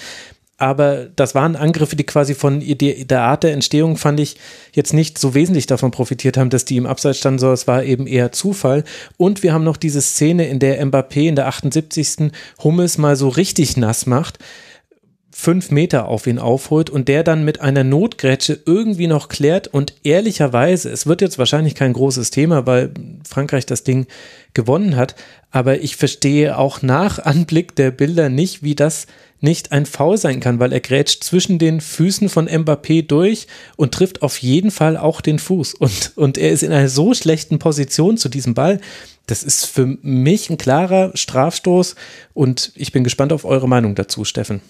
Aber das waren Angriffe, die quasi von der Art der Entstehung, fand ich, jetzt nicht so wesentlich davon profitiert haben, dass die im Abseits standen, sondern es war eben eher Zufall. Und wir haben noch diese Szene, in der Mbappé in der 78. Hummels mal so richtig nass macht fünf Meter auf ihn aufholt und der dann mit einer Notgrätsche irgendwie noch klärt und ehrlicherweise, es wird jetzt wahrscheinlich kein großes Thema, weil Frankreich das Ding gewonnen hat, aber ich verstehe auch nach Anblick der Bilder nicht, wie das nicht ein Foul sein kann, weil er grätscht zwischen den Füßen von Mbappé durch und trifft auf jeden Fall auch den Fuß und, und er ist in einer so schlechten Position zu diesem Ball. Das ist für mich ein klarer Strafstoß und ich bin gespannt auf eure Meinung dazu, Steffen.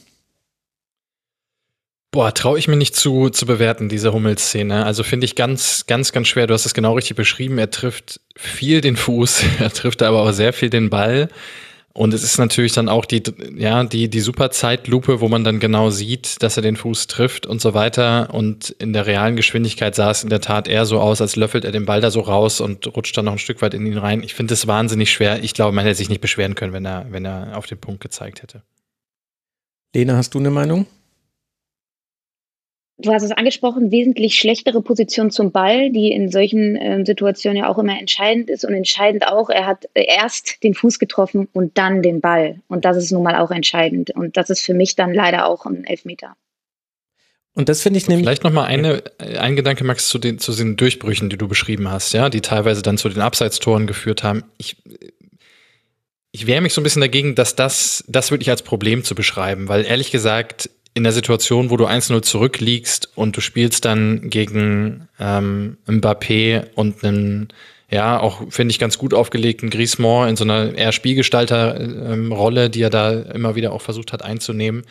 Boah, traue ich mir nicht zu, zu bewerten, diese Hummelszene. Also finde ich ganz, ganz, ganz schwer. Du hast es genau richtig beschrieben. Er trifft viel den Fuß, <laughs> er trifft aber auch sehr viel den Ball. Und es ist natürlich dann auch die, ja, die, die super Zeitlupe, wo man dann genau sieht, dass er den Fuß trifft und so weiter. Und in der realen Geschwindigkeit sah es in der Tat eher so aus, als löffelt er den Ball da so raus und rutscht dann noch ein Stück weit in ihn rein. Ich finde es wahnsinnig schwer. Ich glaube, man hätte sich nicht beschweren können, wenn er, wenn er auf den Punkt gezeigt hätte. Lena, hast du eine Meinung? Du hast es angesprochen, wesentlich schlechtere Position zum Ball, die in solchen äh, Situationen ja auch immer entscheidend ist und entscheidend auch, er hat erst den Fuß getroffen und dann den Ball. Und das ist nun mal auch entscheidend. Und das ist für mich dann leider auch ein Elfmeter. Und das finde ich nämlich. Vielleicht nochmal eine, ein Gedanke, Max, zu den, zu den Durchbrüchen, die du beschrieben hast, ja, die teilweise dann zu den Abseitstoren geführt haben. Ich, ich wehre mich so ein bisschen dagegen, dass das, das wirklich als Problem zu beschreiben, weil ehrlich gesagt, in der Situation, wo du 1-0 zurückliegst und du spielst dann gegen ähm, Mbappé und einen, ja, auch finde ich ganz gut aufgelegten Griezmann in so einer eher Spielgestalter-Rolle, ähm, die er da immer wieder auch versucht hat einzunehmen.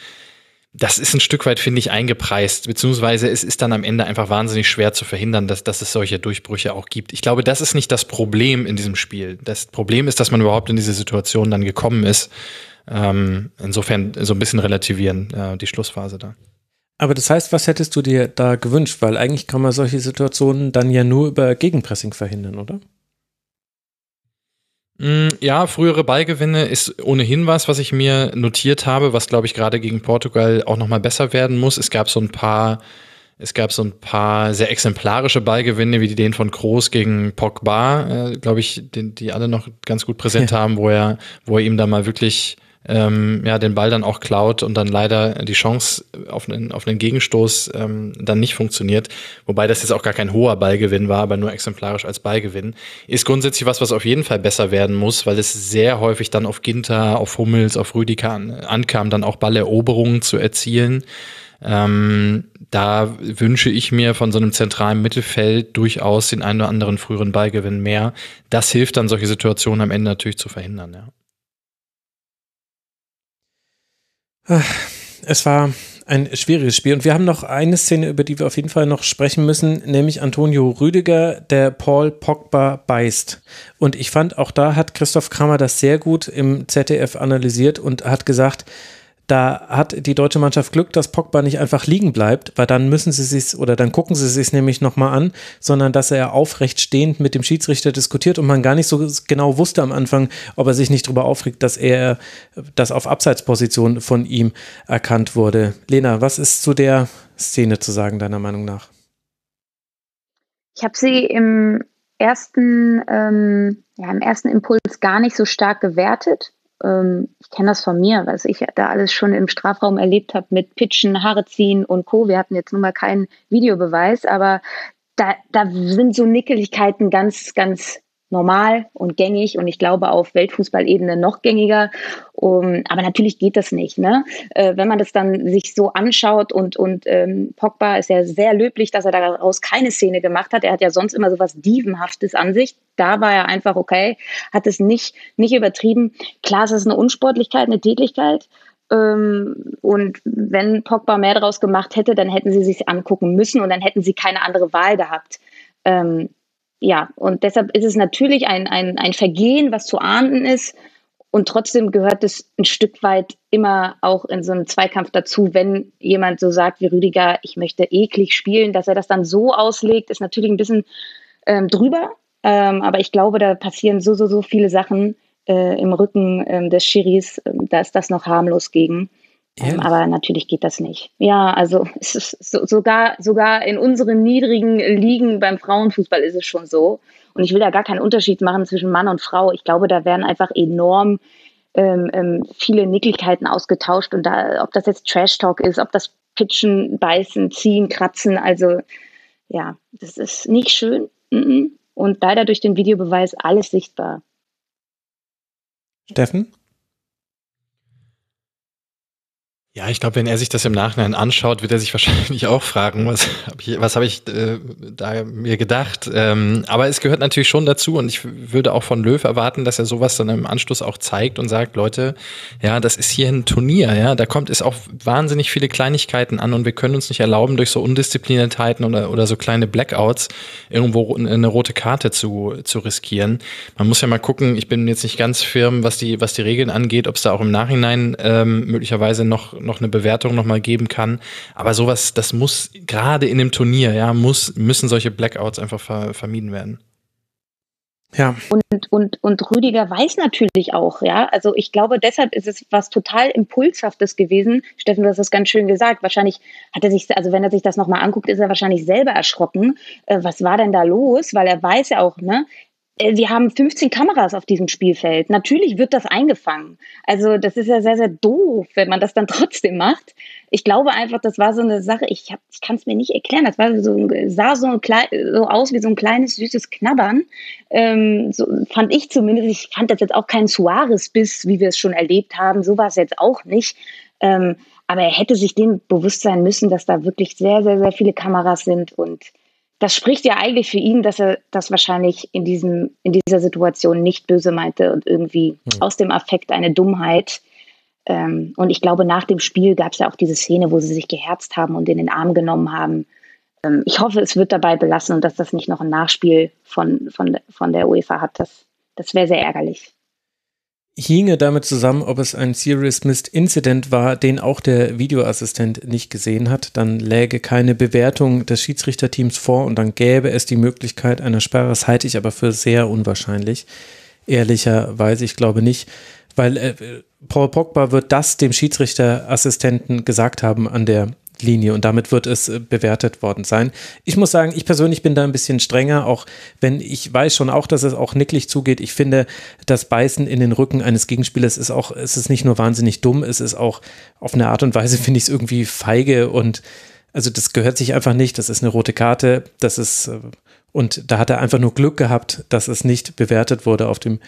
Das ist ein Stück weit, finde ich, eingepreist, beziehungsweise es ist dann am Ende einfach wahnsinnig schwer zu verhindern, dass, dass es solche Durchbrüche auch gibt. Ich glaube, das ist nicht das Problem in diesem Spiel. Das Problem ist, dass man überhaupt in diese Situation dann gekommen ist. Ähm, insofern so ein bisschen relativieren, äh, die Schlussphase da. Aber das heißt, was hättest du dir da gewünscht? Weil eigentlich kann man solche Situationen dann ja nur über Gegenpressing verhindern, oder? Mm, ja, frühere Ballgewinne ist ohnehin was, was ich mir notiert habe, was glaube ich gerade gegen Portugal auch nochmal besser werden muss. Es gab so ein paar, es gab so ein paar sehr exemplarische Ballgewinne, wie den von Kroos gegen Pogba, äh, glaube ich, den, die alle noch ganz gut präsent ja. haben, wo er, wo er ihm da mal wirklich ähm, ja, den Ball dann auch klaut und dann leider die Chance auf einen, auf einen Gegenstoß ähm, dann nicht funktioniert. Wobei das jetzt auch gar kein hoher Ballgewinn war, aber nur exemplarisch als Ballgewinn. Ist grundsätzlich was, was auf jeden Fall besser werden muss, weil es sehr häufig dann auf Ginter, auf Hummels, auf Rüdiger an, ankam, dann auch Balleroberungen zu erzielen. Ähm, da wünsche ich mir von so einem zentralen Mittelfeld durchaus den einen oder anderen früheren Ballgewinn mehr. Das hilft dann, solche Situationen am Ende natürlich zu verhindern, ja. Es war ein schwieriges Spiel. Und wir haben noch eine Szene, über die wir auf jeden Fall noch sprechen müssen, nämlich Antonio Rüdiger, der Paul Pogba beißt. Und ich fand, auch da hat Christoph Kramer das sehr gut im ZDF analysiert und hat gesagt, da hat die deutsche Mannschaft Glück, dass Pogba nicht einfach liegen bleibt, weil dann müssen sie sich oder dann gucken sie sich nämlich nochmal an, sondern dass er aufrecht stehend mit dem Schiedsrichter diskutiert und man gar nicht so genau wusste am Anfang, ob er sich nicht darüber aufregt, dass er das auf Abseitsposition von ihm erkannt wurde. Lena, was ist zu der Szene zu sagen, deiner Meinung nach? Ich habe sie im ersten, ähm, ja, im ersten Impuls gar nicht so stark gewertet ähm, ich kenne das von mir, was ich da alles schon im Strafraum erlebt habe mit Pitchen, Haare ziehen und Co. Wir hatten jetzt nun mal keinen Videobeweis, aber da, da sind so Nickeligkeiten ganz, ganz normal und gängig und ich glaube auf Weltfußballebene noch gängiger. Um, aber natürlich geht das nicht. Ne? Äh, wenn man das dann sich so anschaut und, und ähm, Pogba ist ja sehr löblich, dass er daraus keine Szene gemacht hat. Er hat ja sonst immer so was Dievenhaftes an sich. Da war er einfach okay, hat es nicht, nicht übertrieben. Klar, es ist eine Unsportlichkeit, eine Tätigkeit. Ähm, und wenn Pogba mehr daraus gemacht hätte, dann hätten sie sich angucken müssen und dann hätten sie keine andere Wahl gehabt. Ähm, ja, und deshalb ist es natürlich ein, ein, ein Vergehen, was zu ahnden ist. Und trotzdem gehört es ein Stück weit immer auch in so einem Zweikampf dazu, wenn jemand so sagt wie Rüdiger, ich möchte eklig spielen, dass er das dann so auslegt, ist natürlich ein bisschen ähm, drüber. Ähm, aber ich glaube, da passieren so, so, so viele Sachen äh, im Rücken ähm, des Schiris, ähm, da ist das noch harmlos gegen. Ähm, aber natürlich geht das nicht. Ja, also <laughs> es ist so, sogar, sogar in unseren niedrigen Ligen beim Frauenfußball ist es schon so. Und ich will da gar keinen Unterschied machen zwischen Mann und Frau. Ich glaube, da werden einfach enorm ähm, ähm, viele Nickeligkeiten ausgetauscht. Und da, ob das jetzt Trash Talk ist, ob das Pitchen, Beißen, Ziehen, Kratzen, also ja, das ist nicht schön. Und leider durch den Videobeweis alles sichtbar. Steffen? Ja, ich glaube, wenn er sich das im Nachhinein anschaut, wird er sich <laughs> wahrscheinlich auch fragen, was habe ich, was hab ich äh, da mir gedacht. Ähm, aber es gehört natürlich schon dazu und ich würde auch von Löw erwarten, dass er sowas dann im Anschluss auch zeigt und sagt, Leute, ja, das ist hier ein Turnier, ja, da kommt es auch wahnsinnig viele Kleinigkeiten an und wir können uns nicht erlauben, durch so Undiszipliniertheiten oder, oder so kleine Blackouts irgendwo eine rote Karte zu, zu riskieren. Man muss ja mal gucken, ich bin jetzt nicht ganz firm, was die, was die Regeln angeht, ob es da auch im Nachhinein ähm, möglicherweise noch noch eine Bewertung nochmal geben kann. Aber sowas, das muss gerade in dem Turnier, ja, muss, müssen solche Blackouts einfach ver, vermieden werden. Ja. Und, und, und Rüdiger weiß natürlich auch, ja. Also ich glaube, deshalb ist es was total Impulshaftes gewesen. Steffen, du hast das ganz schön gesagt. Wahrscheinlich hat er sich, also wenn er sich das nochmal anguckt, ist er wahrscheinlich selber erschrocken. Äh, was war denn da los? Weil er weiß ja auch, ne, wir haben 15 Kameras auf diesem Spielfeld. Natürlich wird das eingefangen. Also das ist ja sehr, sehr doof, wenn man das dann <laughs> trotzdem macht. Ich glaube einfach, das war so eine Sache, ich, ich kann es mir nicht erklären. Das war so, sah so, ein so aus wie so ein kleines, süßes Knabbern. Ähm, so fand ich zumindest. Ich fand das jetzt auch kein Suarez-Biss, wie wir es schon erlebt haben. So war es jetzt auch nicht. Ähm, aber er hätte sich dem bewusst sein müssen, dass da wirklich sehr, sehr, sehr viele Kameras sind und das spricht ja eigentlich für ihn, dass er das wahrscheinlich in, diesem, in dieser Situation nicht böse meinte und irgendwie mhm. aus dem Affekt eine Dummheit. Ähm, und ich glaube, nach dem Spiel gab es ja auch diese Szene, wo sie sich geherzt haben und in den Arm genommen haben. Ähm, ich hoffe, es wird dabei belassen und dass das nicht noch ein Nachspiel von, von, von der UEFA hat. Das, das wäre sehr ärgerlich hinge damit zusammen, ob es ein Serious Missed Incident war, den auch der Videoassistent nicht gesehen hat. Dann läge keine Bewertung des Schiedsrichterteams vor und dann gäbe es die Möglichkeit einer Sperre. Das halte ich aber für sehr unwahrscheinlich. Ehrlicherweise, ich glaube nicht, weil äh, Paul Pogba wird das dem Schiedsrichterassistenten gesagt haben an der Linie und damit wird es äh, bewertet worden sein. Ich muss sagen, ich persönlich bin da ein bisschen strenger, auch wenn ich weiß schon auch, dass es auch nicklig zugeht. Ich finde, das Beißen in den Rücken eines Gegenspielers ist auch, es ist nicht nur wahnsinnig dumm, es ist auch auf eine Art und Weise, <laughs> finde ich es irgendwie feige und also das gehört sich einfach nicht. Das ist eine rote Karte, das ist, äh, und da hat er einfach nur Glück gehabt, dass es nicht bewertet wurde auf dem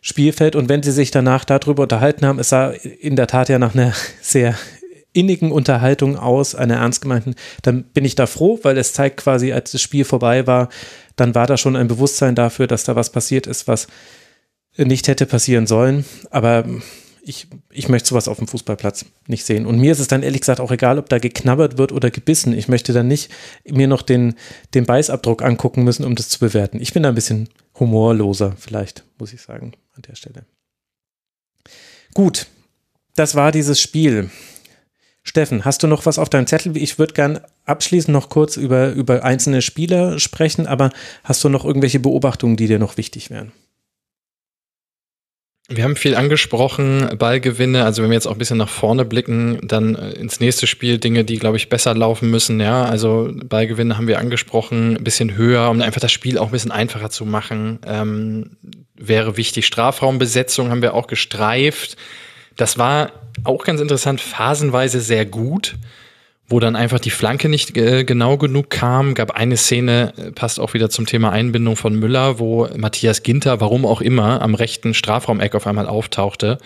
Spielfeld. Und wenn sie sich danach darüber unterhalten haben, es sah in der Tat ja nach einer <laughs> sehr innigen Unterhaltung aus, einer ernst gemeinten, dann bin ich da froh, weil es zeigt quasi, als das Spiel vorbei war, dann war da schon ein Bewusstsein dafür, dass da was passiert ist, was nicht hätte passieren sollen. Aber ich, ich möchte sowas auf dem Fußballplatz nicht sehen. Und mir ist es dann ehrlich gesagt auch egal, ob da geknabbert wird oder gebissen. Ich möchte dann nicht mir noch den, den Beißabdruck angucken müssen, um das zu bewerten. Ich bin da ein bisschen humorloser, vielleicht, muss ich sagen, an der Stelle. Gut, das war dieses Spiel. Steffen, hast du noch was auf deinem Zettel? Ich würde gern abschließend noch kurz über, über einzelne Spieler sprechen, aber hast du noch irgendwelche Beobachtungen, die dir noch wichtig wären? Wir haben viel angesprochen, Ballgewinne, also wenn wir jetzt auch ein bisschen nach vorne blicken, dann äh, ins nächste Spiel Dinge, die, glaube ich, besser laufen müssen, ja. Also Ballgewinne haben wir angesprochen, ein bisschen höher, um einfach das Spiel auch ein bisschen einfacher zu machen. Ähm, wäre wichtig. Strafraumbesetzung haben wir auch gestreift. Das war auch ganz interessant, phasenweise sehr gut wo dann einfach die Flanke nicht äh, genau genug kam. Gab eine Szene, äh, passt auch wieder zum Thema Einbindung von Müller, wo Matthias Ginter, warum auch immer, am rechten Strafraumeck auf einmal auftauchte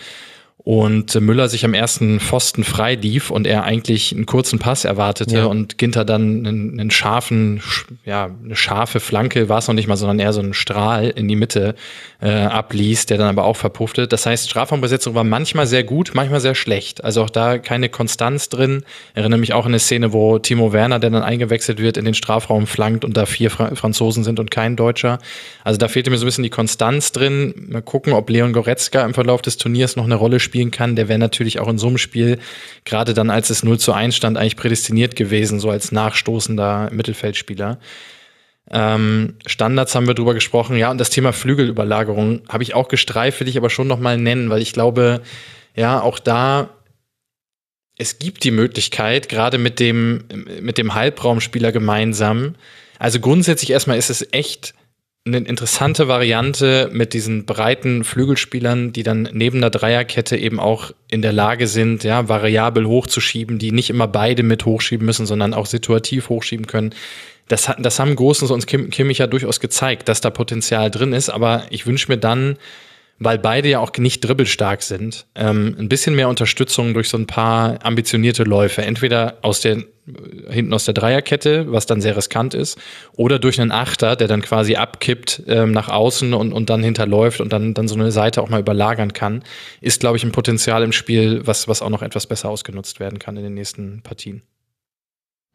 und Müller sich am ersten Pfosten frei lief und er eigentlich einen kurzen Pass erwartete ja. und Ginter dann einen, einen, scharfen, ja, eine scharfe Flanke war es noch nicht mal, sondern eher so einen Strahl in die Mitte äh, abließ, der dann aber auch verpuffte. Das heißt, Strafraumbesetzung war manchmal sehr gut, manchmal sehr schlecht. Also auch da keine Konstanz drin. Ich erinnere mich auch an eine Szene, wo Timo Werner, der dann eingewechselt wird, in den Strafraum flankt und da vier Fra Franzosen sind und kein Deutscher. Also da fehlte mir so ein bisschen die Konstanz drin. Mal gucken, ob Leon Goretzka im Verlauf des Turniers noch eine Rolle spielt spielen kann, der wäre natürlich auch in so einem Spiel, gerade dann als es 0 zu 1 stand, eigentlich prädestiniert gewesen, so als nachstoßender Mittelfeldspieler. Ähm, Standards haben wir drüber gesprochen, ja, und das Thema Flügelüberlagerung habe ich auch gestreift, will ich aber schon nochmal nennen, weil ich glaube, ja, auch da es gibt die Möglichkeit, gerade mit dem, mit dem Halbraumspieler gemeinsam. Also grundsätzlich erstmal ist es echt eine interessante Variante mit diesen breiten Flügelspielern, die dann neben der Dreierkette eben auch in der Lage sind, ja, variabel hochzuschieben, die nicht immer beide mit hochschieben müssen, sondern auch situativ hochschieben können. Das, hat, das haben Großens Kim, Kimmich ja durchaus gezeigt, dass da Potenzial drin ist, aber ich wünsche mir dann, weil beide ja auch nicht dribbelstark sind, ähm, ein bisschen mehr Unterstützung durch so ein paar ambitionierte Läufe. Entweder aus der, hinten aus der Dreierkette, was dann sehr riskant ist, oder durch einen Achter, der dann quasi abkippt ähm, nach außen und, und dann hinterläuft und dann, dann so eine Seite auch mal überlagern kann, ist, glaube ich, ein Potenzial im Spiel, was, was auch noch etwas besser ausgenutzt werden kann in den nächsten Partien.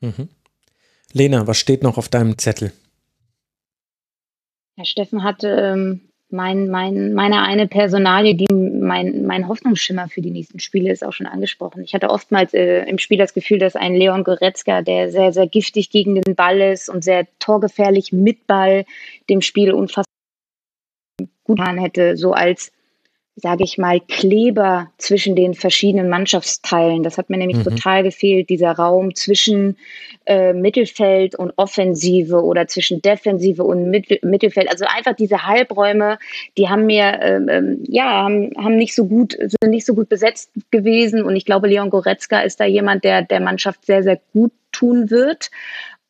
Mhm. Lena, was steht noch auf deinem Zettel? Herr Steffen hatte ähm, mein, mein, meine eine Personalie, die mein, mein Hoffnungsschimmer für die nächsten Spiele ist, auch schon angesprochen. Ich hatte oftmals äh, im Spiel das Gefühl, dass ein Leon Goretzka, der sehr, sehr giftig gegen den Ball ist und sehr torgefährlich mit Ball dem Spiel unfassbar gut getan hätte, so als sage ich mal, Kleber zwischen den verschiedenen Mannschaftsteilen. Das hat mir nämlich mhm. total gefehlt, dieser Raum zwischen äh, Mittelfeld und Offensive oder zwischen Defensive und Mittel Mittelfeld. Also einfach diese Halbräume, die haben mir, ähm, ähm, ja, haben, haben nicht so gut, sind nicht so gut besetzt gewesen. Und ich glaube, Leon Goretzka ist da jemand, der der Mannschaft sehr, sehr gut tun wird.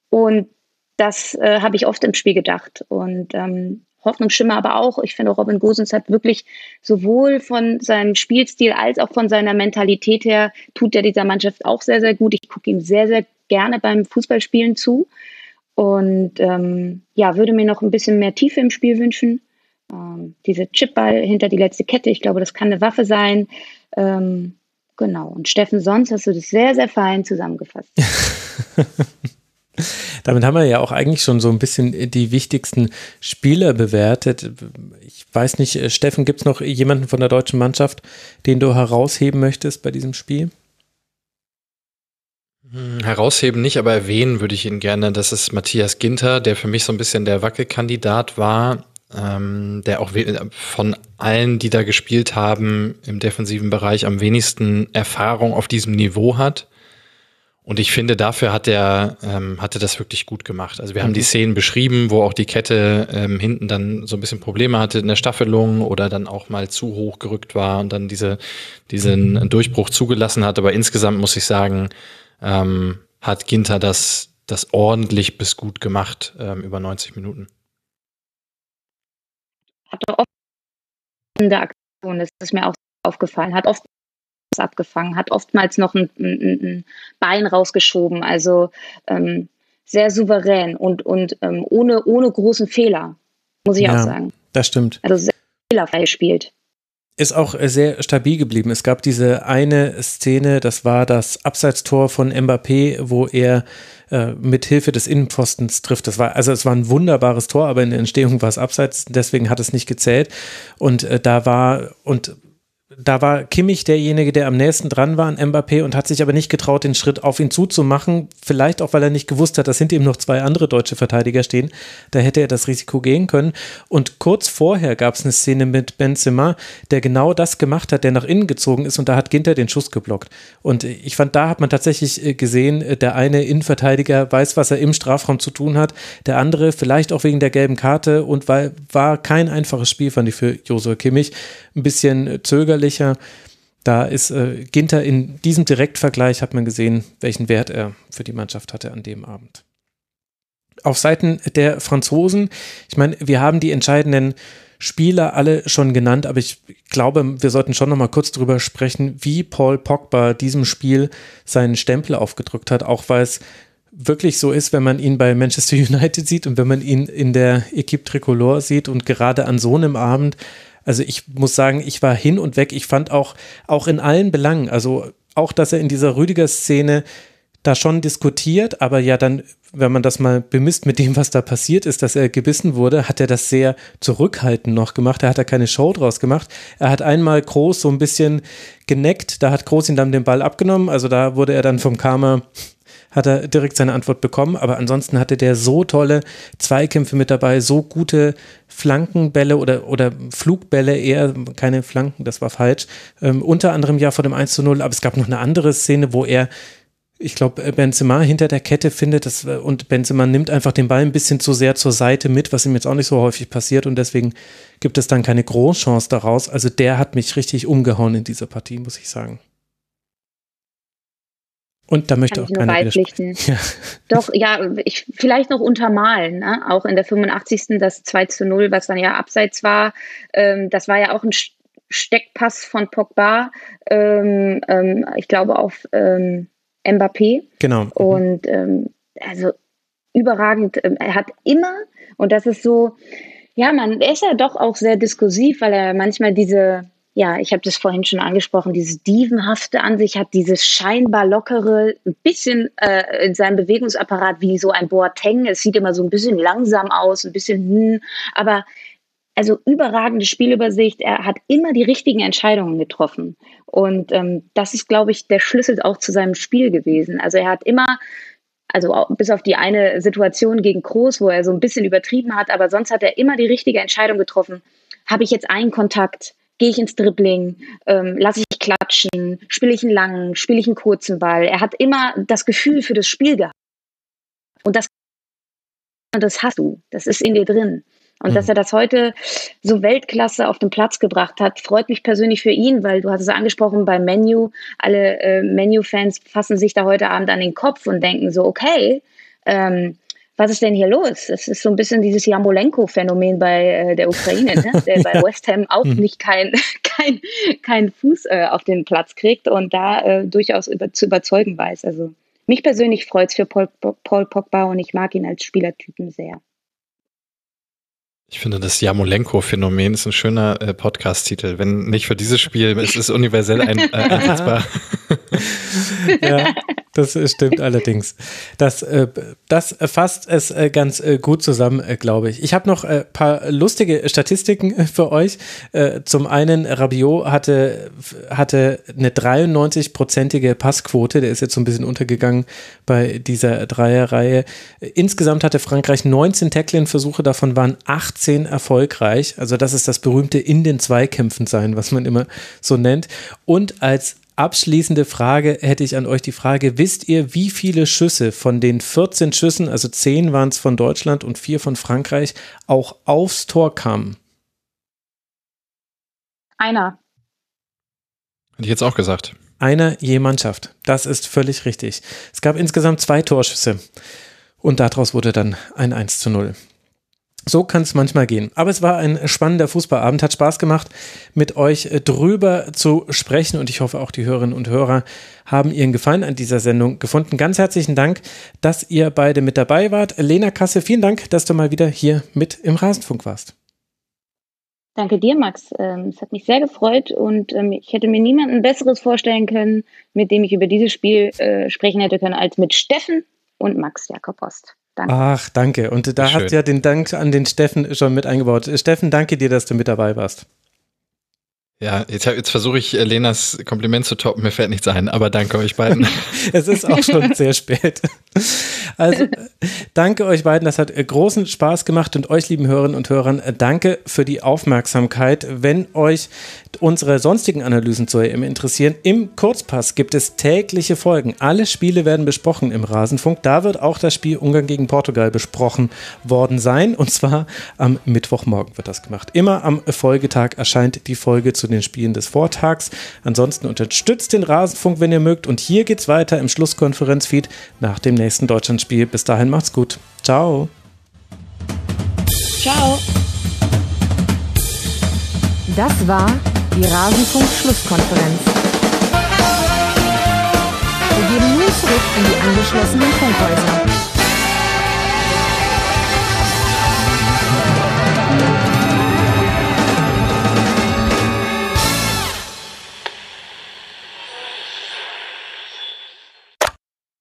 Und das äh, habe ich oft im Spiel gedacht. Und ähm, Hoffnungsschimmer aber auch. Ich finde, Robin Gosens hat wirklich sowohl von seinem Spielstil als auch von seiner Mentalität her, tut er dieser Mannschaft auch sehr, sehr gut. Ich gucke ihm sehr, sehr gerne beim Fußballspielen zu. Und ähm, ja, würde mir noch ein bisschen mehr Tiefe im Spiel wünschen. Ähm, diese Chipball hinter die letzte Kette, ich glaube, das kann eine Waffe sein. Ähm, genau. Und Steffen, sonst hast du das sehr, sehr fein zusammengefasst. <laughs> <laughs> Damit haben wir ja auch eigentlich schon so ein bisschen die wichtigsten Spieler bewertet. Ich weiß nicht, äh, Steffen, gibt es noch jemanden von der deutschen Mannschaft, den du herausheben möchtest bei diesem Spiel? Hm, herausheben nicht, aber erwähnen würde ich ihn gerne. Das ist Matthias Ginter, der für mich so ein bisschen der Wackelkandidat war, ähm, der auch von allen, die da gespielt haben, im defensiven Bereich am wenigsten Erfahrung auf diesem Niveau hat. Und ich finde, dafür hat er ähm, hatte das wirklich gut gemacht. Also wir haben die mhm. Szenen beschrieben, wo auch die Kette ähm, hinten dann so ein bisschen Probleme hatte in der Staffelung oder dann auch mal zu hoch gerückt war und dann diese diesen mhm. Durchbruch zugelassen hat. Aber insgesamt muss ich sagen, ähm, hat Ginter das das ordentlich bis gut gemacht ähm, über 90 Minuten. Hatte oft in der Aktion, das ist mir auch aufgefallen, hat oft abgefangen, hat oftmals noch ein, ein, ein Bein rausgeschoben, also ähm, sehr souverän und, und ähm, ohne, ohne großen Fehler, muss ich ja, auch sagen. Das stimmt. Also sehr fehlerfrei gespielt. ist auch sehr stabil geblieben. Es gab diese eine Szene, das war das Abseitstor von Mbappé, wo er äh, mit Hilfe des Innenpfostens trifft. Das war also es war ein wunderbares Tor, aber in der Entstehung war es abseits, deswegen hat es nicht gezählt. Und äh, da war und da war Kimmich derjenige, der am nächsten dran war an Mbappé und hat sich aber nicht getraut, den Schritt auf ihn zuzumachen. Vielleicht auch, weil er nicht gewusst hat, dass hinter ihm noch zwei andere deutsche Verteidiger stehen. Da hätte er das Risiko gehen können. Und kurz vorher gab es eine Szene mit Benzema, der genau das gemacht hat, der nach innen gezogen ist und da hat Ginter den Schuss geblockt. Und ich fand, da hat man tatsächlich äh, gesehen, äh, der eine Innenverteidiger weiß, was er im Strafraum zu tun hat. Der andere vielleicht auch wegen der gelben Karte und weil war kein einfaches Spiel, fand ich für Josua Kimmich. Ein bisschen zögerlich ähnlicher. Da ist äh, Ginter in diesem Direktvergleich hat man gesehen, welchen Wert er für die Mannschaft hatte an dem Abend. Auf Seiten der Franzosen, ich meine, wir haben die entscheidenden Spieler alle schon genannt, aber ich glaube, wir sollten schon noch mal kurz darüber sprechen, wie Paul Pogba diesem Spiel seinen Stempel aufgedrückt hat, auch weil es wirklich so ist, wenn man ihn bei Manchester <laughs> United sieht und wenn man ihn in der Equipe Tricolore sieht und gerade an so einem Abend also ich muss sagen, ich war hin und weg. Ich fand auch, auch in allen Belangen, also auch, dass er in dieser Rüdiger-Szene da schon diskutiert, aber ja dann, wenn man das mal bemisst mit dem, was da passiert ist, dass er gebissen wurde, hat er das sehr zurückhaltend noch gemacht. Er hat da keine Show draus gemacht. Er hat einmal Groß so ein bisschen geneckt, da hat Groß ihn dann den Ball abgenommen, also da wurde er dann vom Karma hat er direkt seine Antwort bekommen. Aber ansonsten hatte der so tolle Zweikämpfe mit dabei, so gute Flankenbälle oder, oder Flugbälle, eher keine Flanken, das war falsch. Ähm, unter anderem ja vor dem 1 zu 0, aber es gab noch eine andere Szene, wo er ich glaube, Benzema hinter der Kette findet das und Benzema nimmt einfach den Ball ein bisschen zu sehr zur Seite mit, was ihm jetzt auch nicht so häufig passiert und deswegen gibt es dann keine Großchance daraus. Also der hat mich richtig umgehauen in dieser Partie, muss ich sagen. Und da möchte auch keiner beipflichten. Ja. <laughs> Doch, ja, ich, vielleicht noch untermalen, ne? auch in der 85. das 2 zu 0, was dann ja abseits war, ähm, das war ja auch ein Steckpass von Pogba, ähm, ähm, ich glaube auf ähm, Mbappé. Genau. Mhm. Und ähm, also überragend, ähm, er hat immer, und das ist so, ja, man, er ist ja doch auch sehr diskursiv, weil er manchmal diese ja, ich habe das vorhin schon angesprochen, dieses Dievenhafte an sich hat, dieses scheinbar lockere, ein bisschen äh, in seinem Bewegungsapparat wie so ein Boateng. Es sieht immer so ein bisschen langsam aus, ein bisschen, hm, aber also überragende Spielübersicht. Er hat immer die richtigen Entscheidungen getroffen. Und ähm, das ist, glaube ich, der Schlüssel auch zu seinem Spiel gewesen. Also er hat immer also bis auf die eine Situation gegen Kroos, wo er so ein bisschen übertrieben hat, aber sonst hat er immer die richtige Entscheidung getroffen. Habe ich jetzt einen Kontakt? Gehe ich ins Dribbling, ähm, lasse ich klatschen, spiele ich einen langen, spiele ich einen kurzen Ball. Er hat immer das Gefühl für das Spiel gehabt. Und das, das hast du, das ist in dir drin. Und mhm. dass er das heute so Weltklasse auf den Platz gebracht hat, freut mich persönlich für ihn, weil du hast es angesprochen beim Menu. Alle äh, Menu-Fans fassen sich da heute Abend an den Kopf und denken so, okay, ähm, was ist denn hier los? Das ist so ein bisschen dieses Jamolenko-Phänomen bei äh, der Ukraine, ne? <laughs> der bei West Ham auch mhm. nicht keinen <laughs> kein, kein Fuß äh, auf den Platz kriegt und da äh, durchaus über, zu überzeugen weiß. Also mich persönlich freut es für Paul, Paul Pogba und ich mag ihn als Spielertypen sehr. Ich finde, das Jamolenko-Phänomen ist ein schöner äh, Podcast-Titel. Wenn nicht für dieses Spiel, es ist universell ein, äh, <laughs> einsetzbar. ja, das stimmt allerdings. Das, äh, das fasst es äh, ganz äh, gut zusammen, äh, glaube ich. Ich habe noch ein paar lustige Statistiken für euch. Zum einen, Rabiot hatte, hatte eine 93-prozentige Passquote. Der ist jetzt so ein bisschen untergegangen bei dieser Dreierreihe. Insgesamt hatte Frankreich 19 Tackling-Versuche, davon waren 18 erfolgreich. Also das ist das berühmte in den Zweikämpfen sein, was man immer so nennt. Und als abschließende Frage hätte ich an euch die Frage, wisst ihr, wie viele Schüsse von den 14 Schüssen, also 10 waren es von Deutschland und 4 von Frankreich, auch aufs Tor kamen? Einer. Hätte ich jetzt auch gesagt. Einer je Mannschaft. Das ist völlig richtig. Es gab insgesamt zwei Torschüsse. Und daraus wurde dann ein 1 zu 0. So kann es manchmal gehen. Aber es war ein spannender Fußballabend, hat Spaß gemacht, mit euch äh, drüber zu sprechen und ich hoffe auch die Hörerinnen und Hörer haben ihren Gefallen an dieser Sendung gefunden. Ganz herzlichen Dank, dass ihr beide mit dabei wart. Lena Kasse, vielen Dank, dass du mal wieder hier mit im Rasenfunk warst. Danke dir, Max. Ähm, es hat mich sehr gefreut und ähm, ich hätte mir niemanden Besseres vorstellen können, mit dem ich über dieses Spiel äh, sprechen hätte können, als mit Steffen und Max Jakob Ost. Danke. Ach, danke. Und da Schön. hast du ja den Dank an den Steffen schon mit eingebaut. Steffen, danke dir, dass du mit dabei warst. Ja, jetzt, jetzt versuche ich äh, Lenas Kompliment zu toppen, mir fällt nichts ein, aber danke euch beiden. <laughs> es ist auch schon sehr spät. Also danke euch beiden, das hat äh, großen Spaß gemacht und euch lieben Hörerinnen und Hörern, äh, danke für die Aufmerksamkeit. Wenn euch unsere sonstigen Analysen zur EM interessieren, im Kurzpass gibt es tägliche Folgen. Alle Spiele werden besprochen im Rasenfunk. Da wird auch das Spiel Ungarn gegen Portugal besprochen worden sein und zwar am Mittwochmorgen wird das gemacht. Immer am Folgetag erscheint die Folge den Spielen des Vortags. Ansonsten unterstützt den Rasenfunk, wenn ihr mögt. Und hier geht's weiter im Schlusskonferenzfeed nach dem nächsten Deutschlandspiel. Bis dahin macht's gut. Ciao. Ciao. Das war die Rasenfunk-Schlusskonferenz. Wir gehen nun zurück in die angeschlossenen Funkhäuser.